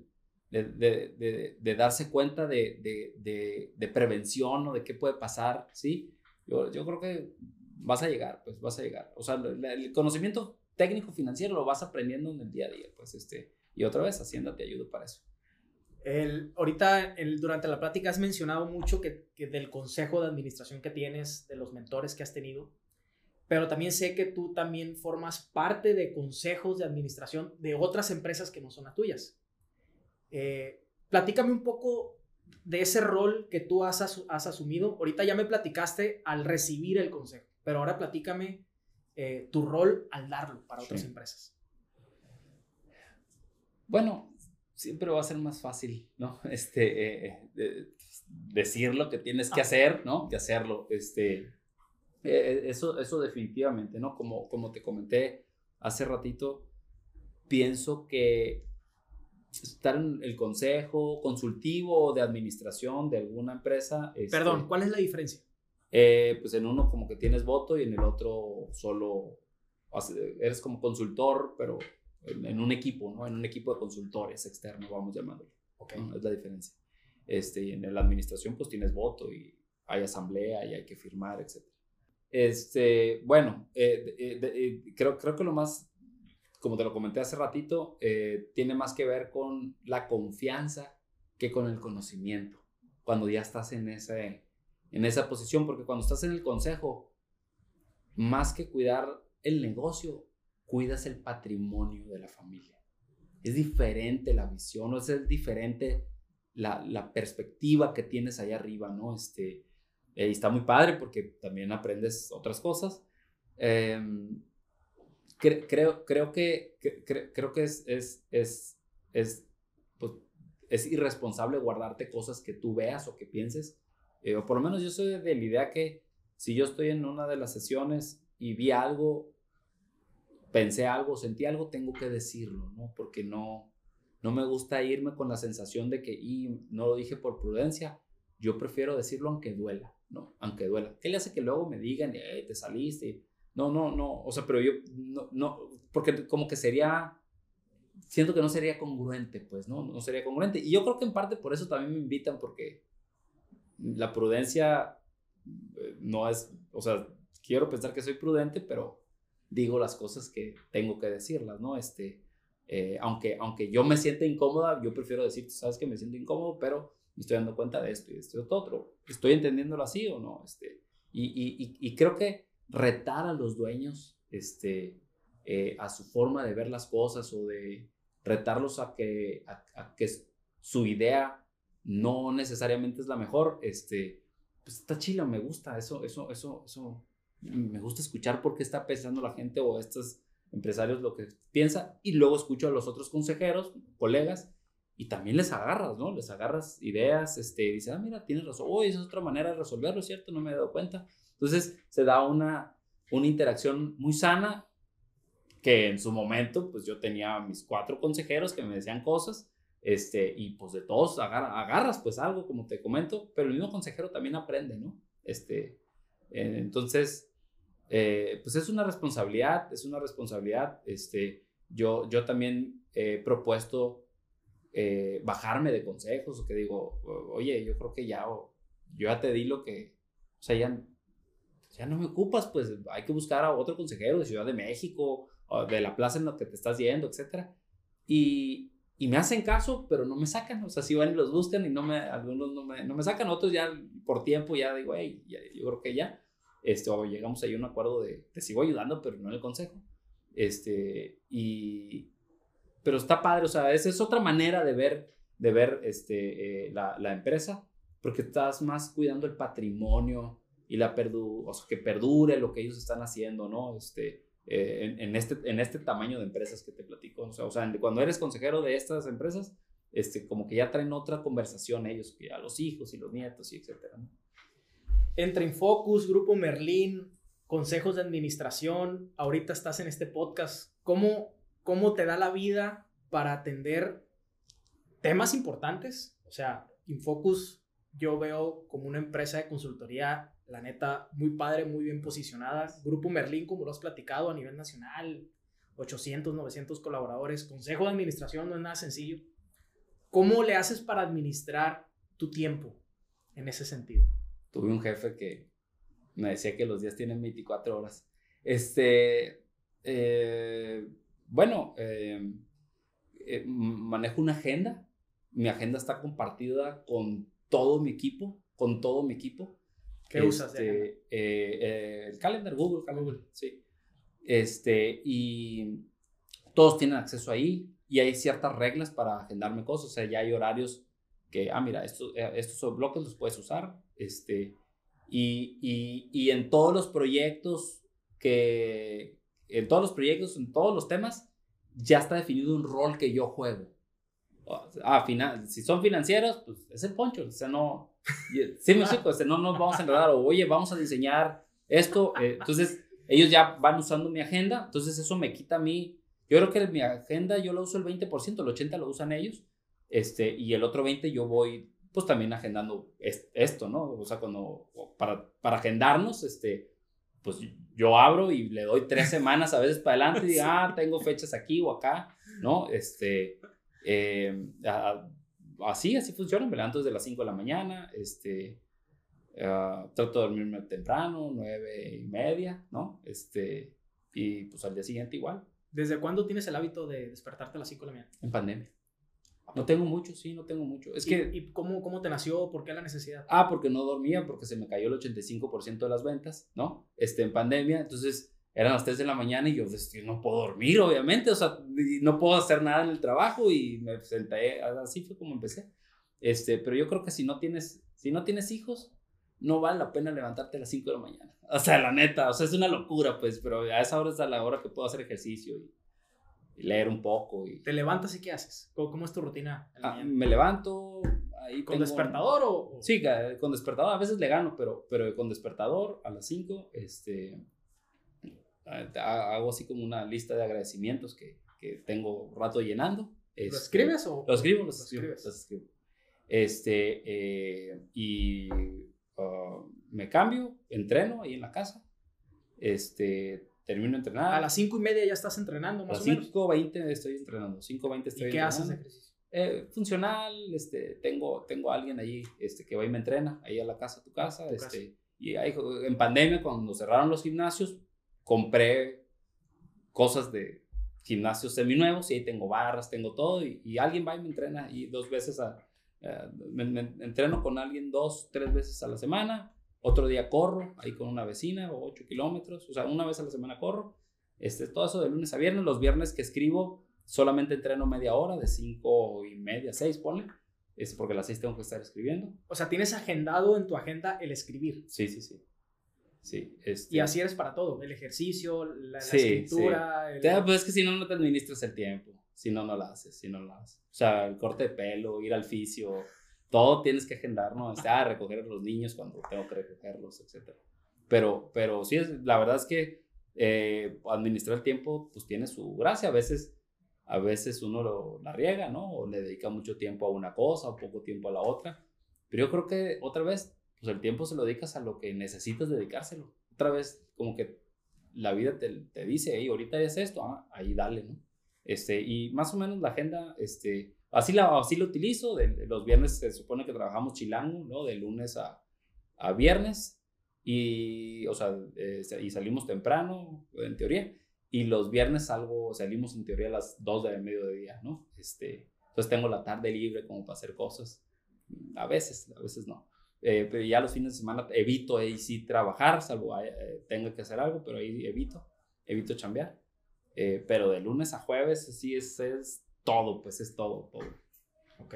de, de, darse cuenta de, prevención o de qué puede pasar, ¿sí? Yo, creo que vas a llegar, pues vas a llegar. O sea, el, conocimiento técnico financiero lo vas aprendiendo en el día a día, pues este, y otra vez Hacienda te ayuda para eso. El, ahorita el, durante la plática has mencionado mucho que, del consejo de administración que tienes, de los mentores que has tenido, pero también sé que tú también formas parte de consejos de administración de otras empresas que no son las tuyas. Eh, platícame un poco de ese rol que tú has, has, asumido. Ahorita ya me platicaste al recibir el consejo, pero ahora platícame eh, tu rol al darlo para otras empresas. Bueno, siempre va a ser más fácil, ¿no? (laughs) Este, eh, decir lo que tienes que ah. hacer, ¿no? Que hacerlo. Este, eso, eso definitivamente, ¿no? Como, como te comenté hace ratito, pienso que estar en el consejo consultivo de administración de alguna empresa. Este, Perdón, ¿cuál es la diferencia? Eh, pues en uno como que tienes voto y en el otro solo eres como consultor, pero en, un equipo, ¿no? En un equipo de consultores externos, vamos llamándolo. Okay. Es la diferencia. Este, y en la administración pues tienes voto y hay asamblea y hay que firmar, etc. Este, bueno, eh, eh, creo, creo que lo más como te lo comenté hace ratito, eh, tiene más que ver con la confianza que con el conocimiento, cuando ya estás en, ese, en esa posición, porque cuando estás en el consejo, más que cuidar el negocio, cuidas el patrimonio de la familia. Es diferente la visión, o es diferente la, perspectiva que tienes ahí arriba, ¿no? Este, eh, está muy padre porque también aprendes otras cosas. Eh, creo, creo que, creo que es, es, es, es, pues, es irresponsable guardarte cosas que tú veas o que pienses. Eh, o por lo menos yo soy de la idea que si yo estoy en una de las sesiones y vi algo, pensé algo, sentí algo, tengo que decirlo, ¿no? Porque no, no me gusta irme con la sensación de que y no lo dije por prudencia. Yo prefiero decirlo aunque duela, ¿no? Aunque duela. ¿Qué le hace que luego me digan, te saliste? No, no, no, o sea, pero yo, no, no, porque como que sería, siento que no sería congruente, pues, ¿no? No sería congruente. Y yo creo que en parte por eso también me invitan, porque la prudencia eh, no es, o sea, quiero pensar que soy prudente, pero digo las cosas que tengo que decirlas, ¿no? Este, eh, aunque, aunque yo me sienta incómoda, yo prefiero decir, sabes que me siento incómodo, pero me estoy dando cuenta de esto y de esto y de otro. ¿Estoy entendiéndolo así o no? Este, y, y, y creo que retar a los dueños este, eh, a su forma de ver las cosas o de retarlos a que, a, que su idea no necesariamente es la mejor, este, pues está chilo, me gusta, eso, eso, eso, eso, me gusta escuchar por qué está pensando la gente o estos empresarios lo que piensa y luego escucho a los otros consejeros, colegas y también les agarras, ¿no? Les agarras ideas, este, dices, ah, mira, tienes razón, oh, esa es otra manera de resolverlo, ¿cierto? No me he dado cuenta. Entonces se da una, una interacción muy sana que en su momento, pues yo tenía mis cuatro consejeros que me decían cosas, este, y pues de todos agarras pues algo, como te comento, pero el mismo consejero también aprende, ¿no? Este, eh, entonces, eh, pues es una responsabilidad, es una responsabilidad, este, yo, yo también he propuesto eh, bajarme de consejos, o que digo, oye, yo creo que ya, yo ya te di lo que, o sea, ya, ya no me ocupas, pues hay que buscar a otro consejero de Ciudad de México, o de la plaza en la que te estás yendo, etc. Y, y me hacen caso, pero no me sacan, o sea, si van y los buscan y no me, algunos no me, no me sacan, otros ya por tiempo ya digo, hey, yo creo que ya, este, o llegamos ahí a un acuerdo de, te sigo ayudando, pero no en el consejo. Este, y, pero está padre, o sea, esa es otra manera de ver, de ver este, eh, la, la, empresa, porque estás más cuidando el patrimonio y la perdu o sea, que perdure lo que ellos están haciendo, ¿no? Este, eh, en, en, este, en este tamaño de empresas que te platico. O sea, o sea, cuando eres consejero de estas empresas, este, como que ya traen otra conversación ellos, que a los hijos y los nietos y etcétera. ¿no? Entre Infocus, Grupo Merlín, consejos de administración, ahorita estás en este podcast, ¿cómo cómo te da la vida para atender temas importantes. O sea, Infocus yo veo como una empresa de consultoría, la neta, muy padre, muy bien posicionada. Grupo Merlín, como lo has platicado a nivel nacional, 800, 900 colaboradores. Consejo de administración no es nada sencillo. ¿Cómo le haces para administrar tu tiempo en ese sentido? Tuve un jefe que me decía que los días tienen 24 horas. Este, eh, bueno, eh, eh, manejo una agenda. Mi agenda está compartida con todo mi equipo, con todo mi equipo. ¿Qué usas? Este, eh, el calendar, Google Google. sí. Este, y todos tienen acceso ahí y hay ciertas reglas para agendarme cosas. O sea, ya hay horarios que, ah, mira, estos, estos bloques los puedes usar. Este, y, y, y en todos los proyectos que, en todos los proyectos, en todos los temas, ya está definido un rol que yo juego. Ah, final, si son financieros, pues es el poncho. O sea, no. Sí, me explico. no nos vamos a enredar. O, oye, vamos a diseñar esto. Eh, entonces, ellos ya van usando mi agenda. Entonces, eso me quita a mí. Yo creo que mi agenda yo lo uso el 20%, el 80% lo usan ellos. Este, y el otro 20% yo voy, pues también agendando esto, ¿no? O sea, cuando. Para, para agendarnos, este pues yo abro y le doy tres semanas a veces para adelante y digo, ah, tengo fechas aquí o acá, ¿no? Este, eh, así, así funciona, me levanto desde las 5 de la mañana, este, uh, trato de dormirme temprano, nueve y media, ¿no? Este, y pues al día siguiente igual. ¿Desde cuándo tienes el hábito de despertarte a las 5 de la mañana? En pandemia. No tengo mucho, sí, no tengo mucho. Es que, ¿Y cómo, cómo te nació? ¿Por qué la necesidad? Ah, porque no dormía, porque se me cayó el 85% de las ventas, ¿no? Este, en pandemia, entonces eran las 3 de la mañana y yo, pues, no puedo dormir, obviamente, o sea, no puedo hacer nada en el trabajo y me senté, así fue como empecé. Este, pero yo creo que si no tienes, si no tienes hijos, no vale la pena levantarte a las 5 de la mañana. (laughs) O sea, la neta, o sea, es una locura, pues, pero a esa hora es a la hora que puedo hacer ejercicio y leer un poco. Y... ¿Te levantas y qué haces? ¿Cómo, es tu rutina? Ah, me levanto. Ahí ¿Con despertador o...? Sí, con despertador. A veces le gano, pero, pero con despertador a las 5, este, hago así como una lista de agradecimientos que, que tengo rato llenando. ¿Lo este, escribes o...? Lo escribo, los escribo. escribo. Este, eh, y ah, me cambio, entreno ahí en la casa. Este, termino de entrenar. A las 5 y media ya estás entrenando, más o menos. A las 5.20 estoy entrenando, 5.20 estoy ¿Y qué haces ejercicio? Eh, funcional, este, tengo, tengo a alguien ahí este, que va y me entrena, ahí a la casa, a tu casa. este, Y ahí, en pandemia, cuando cerraron los gimnasios, compré cosas de gimnasios seminuevos y ahí tengo barras, tengo todo y, y alguien va y me entrena y dos veces a... me, entreno con alguien dos, tres veces a la semana otro día corro ahí con una vecina o 8 kilómetros, o sea, una vez a la semana corro. Este, todo eso de lunes a viernes. Los viernes que escribo solamente entreno media hora, de 5 y media, 6, ponle. Es porque a las 6 tengo que estar escribiendo. O sea, tienes agendado en tu agenda el escribir. Sí, sí, sí. Sí. Este... Y así eres para todo, el ejercicio, la, escritura. Sí. El... Pues es que si no, no te administras el tiempo, si no, no lo haces, si no lo haces. O sea, el corte de pelo, ir al fisio, todo tienes que agendar, ¿no? O sea, recoger a los niños cuando tengo que recogerlos, etc. Pero, pero sí, es, la verdad es que eh, administrar el tiempo, pues tiene su gracia. A veces, a veces uno lo, la riega, ¿no? O le dedica mucho tiempo a una cosa, o poco tiempo a la otra. Pero yo creo que otra vez, pues el tiempo se lo dedicas a lo que necesitas dedicárselo. Otra vez, como que la vida te, te dice, hey, ahorita es esto, ah, ahí dale, ¿no? Este, y más o menos la agenda, este, así la, así lo utilizo. De, los viernes se supone que trabajamos chilango, ¿no? De lunes a, a viernes. Y, o sea, eh, y salimos temprano, en teoría. Y los viernes salgo, salimos en teoría a las 2 de mediodía, ¿no? Este, entonces tengo la tarde libre como para hacer cosas. A veces, a veces no. Eh, pero ya los fines de semana evito ahí sí trabajar, salvo eh, tenga que hacer algo, pero ahí evito, evito chambear. Eh, pero de lunes a jueves sí es, es todo, pues es todo, todo. Ok.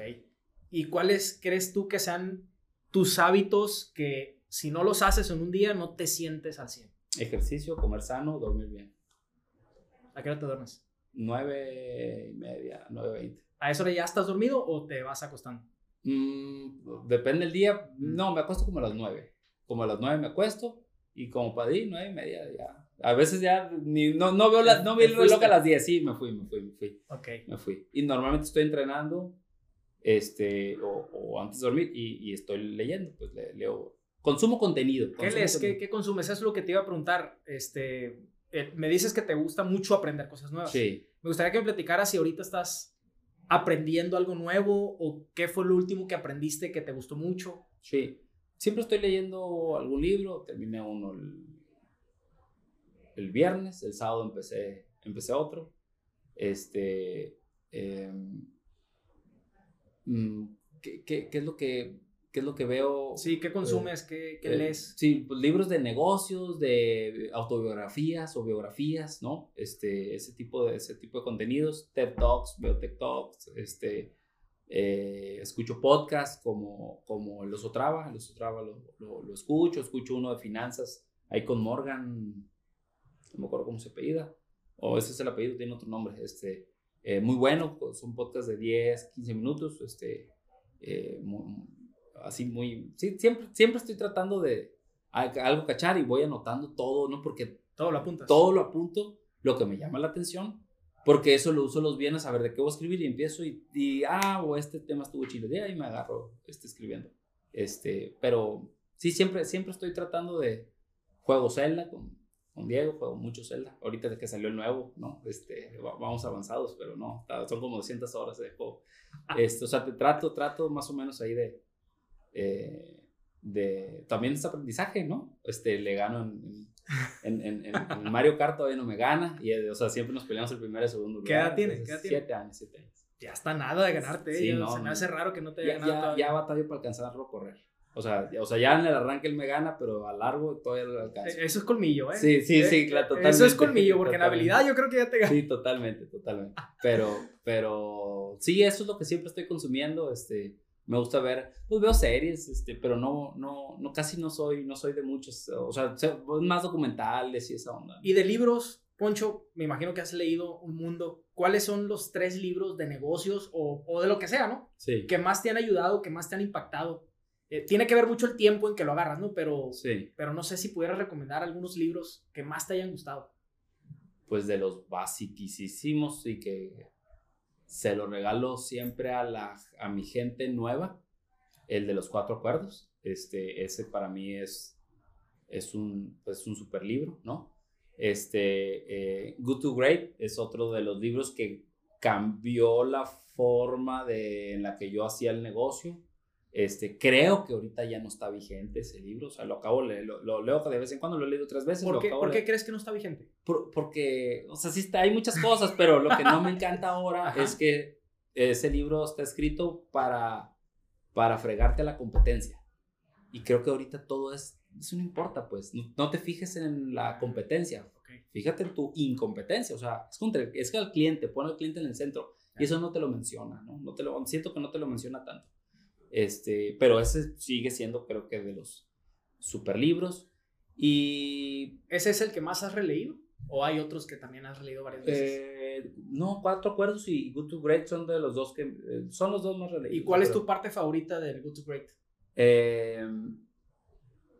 ¿Y cuáles crees tú que sean tus hábitos que si no los haces en un día no te sientes al 100? Ejercicio, comer sano, dormir bien. ¿A qué hora te duermes? Nueve y media, nueve veinte. ¿A eso ya estás dormido o te vas acostando? Mm, depende del día. No, me acuesto como a las nueve. Como a las nueve me acuesto y como para ir, nueve y media ya. A veces ya ni, no, no veo la, no veo el reloj a las diez. Sí, me fui, me fui, me fui. Ok. Me fui. Y normalmente estoy entrenando este, o, o antes de dormir y, y estoy leyendo. Pues leo. Consumo contenido. ¿Qué lees? ¿Qué, ¿Qué, consumes? Eso es lo que te iba a preguntar. Este, eh, me dices que te gusta mucho aprender cosas nuevas. Sí. Me gustaría que me platicaras si ahorita estás aprendiendo algo nuevo o qué fue lo último que aprendiste que te gustó mucho. Sí. Siempre estoy leyendo algún libro. Terminé uno el, el viernes. El sábado empecé, empecé otro. Este. Em, mm, ¿qué, qué, qué es lo que qué es lo que veo. Sí, ¿qué consumes? ¿Qué, qué eh, lees? Sí, pues libros de negocios, de autobiografías o biografías, ¿no? Este, ese tipo de, ese tipo de contenidos, TED Talks, veo TED Talks, este, eh, escucho podcasts como, como Los Otrava, Los Otrava lo, lo, lo, escucho, escucho uno de finanzas, ahí con Morgan, no me acuerdo cómo se apellida, o ese es el apellido, tiene otro nombre, este, eh, muy bueno, son podcasts de 10, 15 minutos, este, muy, así muy, sí, siempre, siempre estoy tratando de algo cachar y voy anotando todo, ¿no? Porque todo lo apuntas. Todo lo apunto, lo que me llama la atención, porque eso lo uso los viernes a ver de qué voy a escribir y empiezo y, y ah, o este tema estuvo chido, y ahí me agarro este, escribiendo. Este, pero sí, siempre, siempre estoy tratando de juego Zelda con, con Diego, juego mucho Zelda. Ahorita de que salió el nuevo, ¿no? Este, vamos avanzados, pero no, son como 200 horas de juego. (laughs) Este, o sea, te trato, trato más o menos ahí de, eh, de también es aprendizaje, ¿no? Este, le gano en, en, en, Mario Kart todavía no me gana, y, o sea, siempre nos peleamos el primero y segundo lugar. ¿Qué edad tiene? ¿Qué edad tiene? Siete años, siete años. Ya está nada de ganarte, sí, no, se me hace raro que no te haya ya, ganado. Ya, ya batallo para alcanzarlo a correr. O sea, o sea, ya en el arranque él me gana, pero a largo todavía lo alcanzo. Eso es colmillo, ¿eh? Sí, sí, sí, claro, totalmente. Eso es colmillo, porque en habilidad yo creo que ya te gana. Sí, totalmente, totalmente. Pero, pero, sí, eso es lo que siempre estoy consumiendo, este, me gusta ver, pues veo series, este, pero no, no, no, casi no soy, no soy de muchos, o sea, más documentales y esa onda. Y de libros, Poncho, me imagino que has leído un mundo. ¿Cuáles son los tres libros de negocios o, o de lo que sea, no? Sí. Que más te han ayudado, que más te han impactado. Eh, tiene que ver mucho el tiempo en que lo agarras, ¿no? Pero, sí. pero no sé si pudieras recomendar algunos libros que más te hayan gustado. Pues de los basiquísimos y que se lo regalo siempre a, la, a mi gente nueva, el de los cuatro acuerdos. Este, ese para mí es, es un, pues un super libro, ¿no? Este, eh, Good to Great es otro de los libros que cambió la forma de, en la que yo hacía el negocio. Este, creo que ahorita ya no está vigente ese libro, o sea, lo acabo, lo, lo leo de vez en cuando, lo he leído tres veces. ¿Por, qué, ¿por qué crees que no está vigente? porque, o sea, sí está, hay muchas cosas, pero lo que no me encanta ahora es que ese libro está escrito para, para fregarte a la competencia. Y creo que ahorita todo es, eso no importa, pues, no, te fijes en la competencia, fíjate en tu incompetencia, o sea, es, contra, es que al cliente, pone al cliente en el centro, y eso no te lo menciona, ¿no? no te lo, siento que no te lo menciona tanto. Este, pero ese sigue siendo, creo que, de los super libros. Y... ¿Ese es el que más has releído? ¿O hay otros que también has releído varias veces? Eh, no, Cuatro Acuerdos y Good to Great son de los dos que... eh, son los dos más releídos. ¿Y cuál es tu parte favorita del Good to Great? Eh,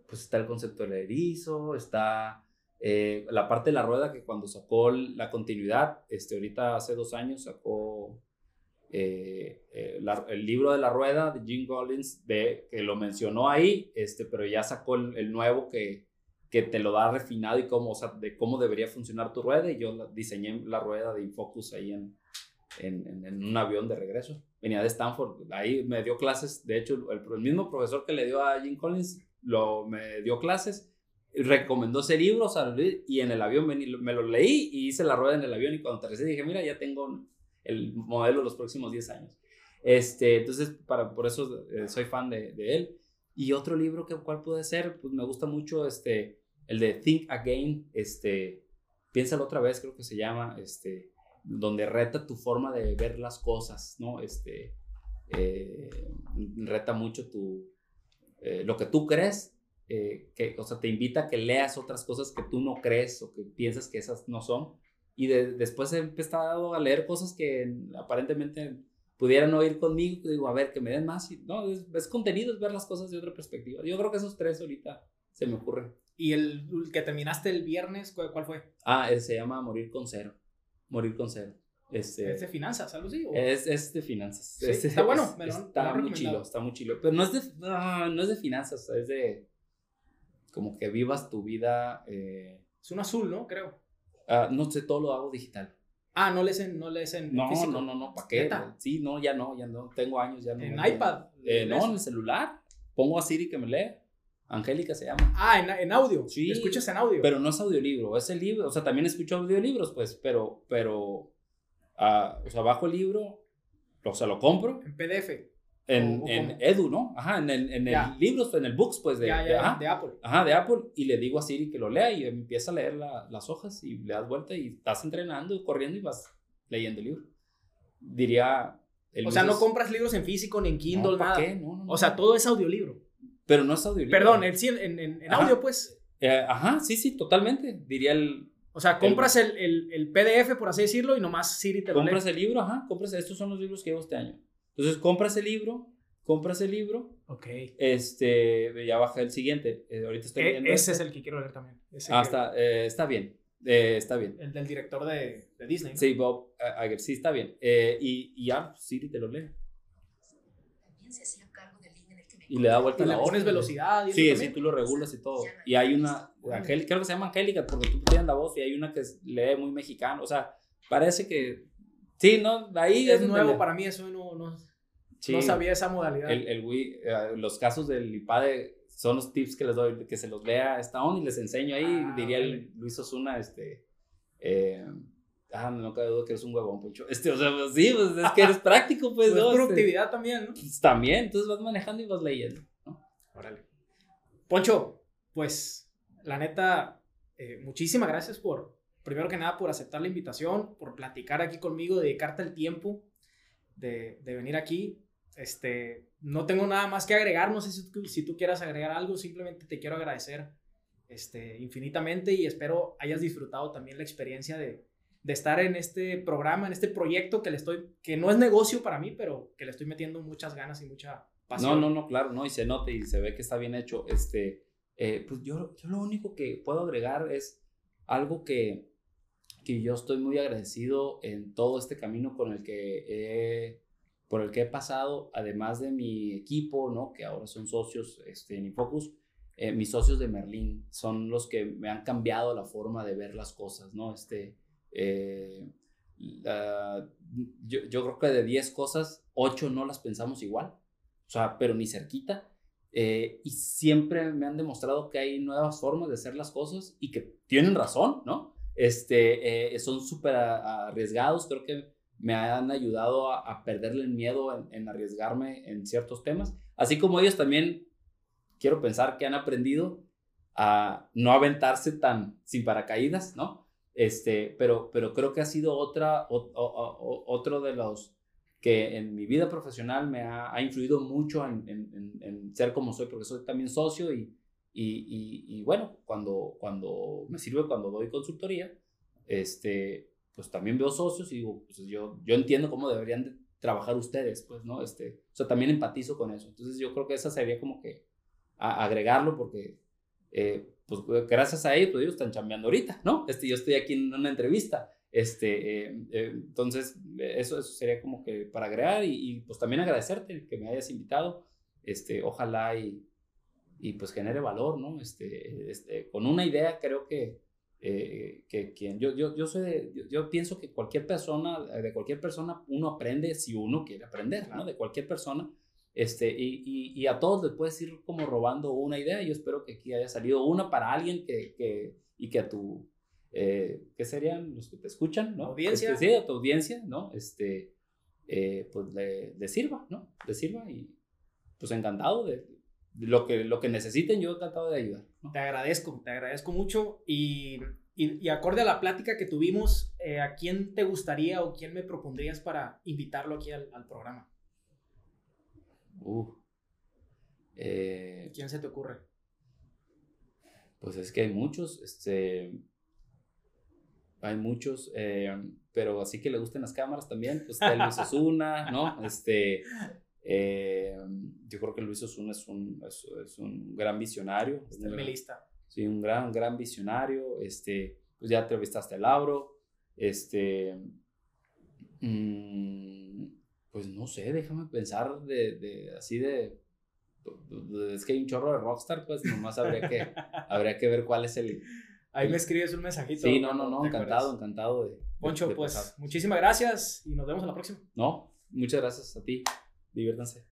pues está el concepto del erizo, está eh, la parte de la rueda que cuando sacó la continuidad, este, ahorita hace dos años sacó eh, eh, la- el libro de la rueda de Jim Collins, de, que lo mencionó ahí, este, pero ya sacó el, el nuevo que, que te lo da refinado y cómo, o sea, de cómo debería funcionar tu rueda y yo diseñé la rueda de Infocus ahí en, en, en- un avión de regreso. Venía de Stanford, ahí me dio clases, de hecho el, el mismo profesor que le dio a Jim Collins lo, me dio clases, recomendó ese libro o sea, y en el avión me, me lo leí y hice la rueda en el avión y cuando aterricé dije, mira, ya tengo el modelo de los próximos 10 años. Este, entonces, para, por eso eh, soy fan de, de él. Y otro libro, que, ¿cuál puede ser? Pues me gusta mucho este, el de Think Again, este, Piénsalo otra vez, creo que se llama, este, donde reta tu forma de ver las cosas, ¿no? Este, eh, reta mucho tu, eh, lo que tú crees, eh, que, o sea, te invita a que leas otras cosas que tú no crees o que piensas que esas no son. Y de- después he empezado a leer cosas que aparentemente pudieran no ir conmigo. Digo, a ver, que me den más. Y, no, es, es contenido, es ver las cosas de otra perspectiva. Yo creo que esos tres ahorita se me ocurren. ¿Y el, el que terminaste el viernes, cuál, cuál fue? Ah, se llama Morir con Cero. Morir con Cero. Este, ¿Es de finanzas, algo así? es, es de finanzas. Sí, Es- está bueno, es- me lo han- me lo está muy chilo, está muy chilo. Pero no es de, ah, no es de finanzas, es de como que vivas tu vida. eh, Es un azul, ¿no? Creo. Ah, no sé, todo lo hago digital. Ah, no lees en, no lees en No, físico. no, no, no, ¿para qué? ¿Neta? Sí, no, ya no, ya no. Tengo años, ya no. En iPad. Eh, no, en el celular. Pongo a Siri que me lee. Angélica se llama. Ah, en, en audio. Sí. Escuchas en audio. Pero no es audiolibro, es el libro. O sea, también escucho audiolibros, pues, pero, pero, ah, o sea, bajo el libro, o sea, lo compro en PDF. En, ¿O- o en? Edu, ¿no? Ajá, en el, en el libros, en el books, pues, de, ya, de- ajá, de Apple. ajá, de Apple, y le digo a Siri que lo lea y empieza a leer la- las hojas y le das vuelta y estás entrenando, corriendo y vas leyendo el libro. Diría... el O sea, no compras libros en físico ni en Kindle, No, ¿pa' nada. qué? No, no. O sea, todo es audiolibro. Pero no es audiolibro. Perdón, el, en, en, en audio, pues. Eh, ajá, sí, sí, totalmente. Diría el... O sea, compras el, el, el PDF, por así decirlo, y nomás Siri te lo lee. Compras el libro, ajá, compras... Estos son los libros que llevo este año. Entonces, compras el libro, compras el libro, Ok. este, ya baja el siguiente. Eh, ahorita estoy E- leyendo ese este. es el que quiero leer también. Ese Ah, que- está, eh, está bien, eh, está bien. El del director de, de Disney. ¿no? Sí, Bob eh, Iger, sí, está bien. Eh, y, y ya, Siri te lo lee. También se hacía cargo del link en el que me Y le da vuelta Y la pones velocidad. Y Sí, también. sí, tú lo regulas y todo. Y hay una, Angélica, creo que se llama Angélica, porque tú tienes la voz, y hay una que es- lee muy mexicano. O sea, parece que. Sí, ¿no? Ahí Es donde nuevo para mí, eso no, no, Sí. no sabía esa modalidad. El, el Wii, eh, los casos del IPADE son los tips que les doy, que se los lea esta onda y les enseño ahí, Ah, diría el. Luis Osuna, este, eh, ah, no cabe duda que eres un huevón, Poncho. Este, o sea, pues, sí, pues es que eres (laughs) práctico, pues, Pues ¿no? Este, productividad también, ¿no? pues, también, entonces vas manejando y vas leyendo, ¿no? Órale. Poncho, pues la neta, eh, muchísimas gracias por, primero que nada, por aceptar la invitación, por platicar aquí conmigo, dedicarte el tiempo de, de venir aquí. Este, no tengo nada más que agregar, no sé si tú, si tú quieras agregar algo, simplemente te quiero agradecer este, infinitamente y espero hayas disfrutado también la experiencia de, de estar en este programa, en este proyecto que le estoy, que no es negocio para mí, pero que le estoy metiendo muchas ganas y mucha pasión. No, no, no, claro, no, y se nota y se ve que está bien hecho. Este, eh, pues yo, yo lo único que puedo agregar es algo que, que yo estoy muy agradecido en todo este camino con el que he, por el que he pasado, además de mi equipo, ¿no? Que ahora son socios este, en Infocus. eh, mis socios de Merlín son los que me han cambiado la forma de ver las cosas, ¿no? Este, eh, la- yo, yo creo que de 10 cosas, 8 no las pensamos igual o sea, pero ni cerquita. Eh, y siempre me han demostrado que hay nuevas formas de hacer las cosas y que tienen razón, ¿no? Este, eh, son súper arriesgados, creo que me han ayudado a, a perderle el miedo en, arriesgarme en ciertos temas, así como ellos también quiero pensar que han aprendido a no aventarse tan sin paracaídas, ¿no? Este, pero, pero creo que ha sido otra, otro de los que en mi vida profesional me ha, ha influido mucho en- en ser como soy, porque soy también socio y, Y, y, y, bueno, cuando, cuando me sirve cuando doy consultoría, este, pues también veo socios y digo, pues yo, yo entiendo cómo deberían de trabajar ustedes, pues, ¿no? Este, o sea, también empatizo con eso. Entonces yo creo que esa sería como que agregarlo porque, eh, pues gracias a ellos, pues ellos están chambeando ahorita, ¿no? Este, yo estoy aquí en una entrevista. Este, eh, eh, entonces, eso, eso sería como que para agregar y, y, pues también agradecerte que me hayas invitado. Este, ojalá y, y pues genere valor, ¿no? Este, este, con una idea creo que, eh, que quien, yo, yo, yo, soy de, yo, yo, pienso que cualquier persona, de cualquier persona, uno aprende si uno quiere aprender, ¿no? De cualquier persona. Este, y, y, y, a todos les puedes ir como robando una idea. Yo espero que aquí haya salido una para alguien que, que y que a tu, eh, ¿qué serían los que te escuchan? ¿no? Audiencia. Este, sí, a tu audiencia, ¿no? Este, eh, pues le, le, sirva, ¿no? Le sirva y pues encantado de, lo que, lo que necesiten, yo encantado de ayudar. ¿no? Te agradezco, te agradezco mucho y, y, y acorde a la plática que tuvimos, eh, ¿a quién te gustaría o quién me propondrías para invitarlo aquí al, al programa? Uh, eh, ¿Quién se te ocurre? Pues es que hay muchos, este, hay muchos, eh, pero así que le gusten las cámaras también, pues está Luis Osuna, ¿no? Este, eh, yo creo que Luis Osuna es un, es, es un gran visionario. Está en mi lista. Sí, un gran, gran visionario. Este, pues ya entrevistaste a Lauro. Este, mmm, pues no sé, déjame pensar de, de así de, de, Es que hay un chorro de rockstar, pues nomás habría que, (laughs) habría que ver cuál es el. Ahí me escribes un mensajito. Sí, no, no, no, encantado, encantado de. Poncho, de pues pasar. muchísimas gracias y nos vemos a la próxima. No, muchas gracias a ti. Diviértanse.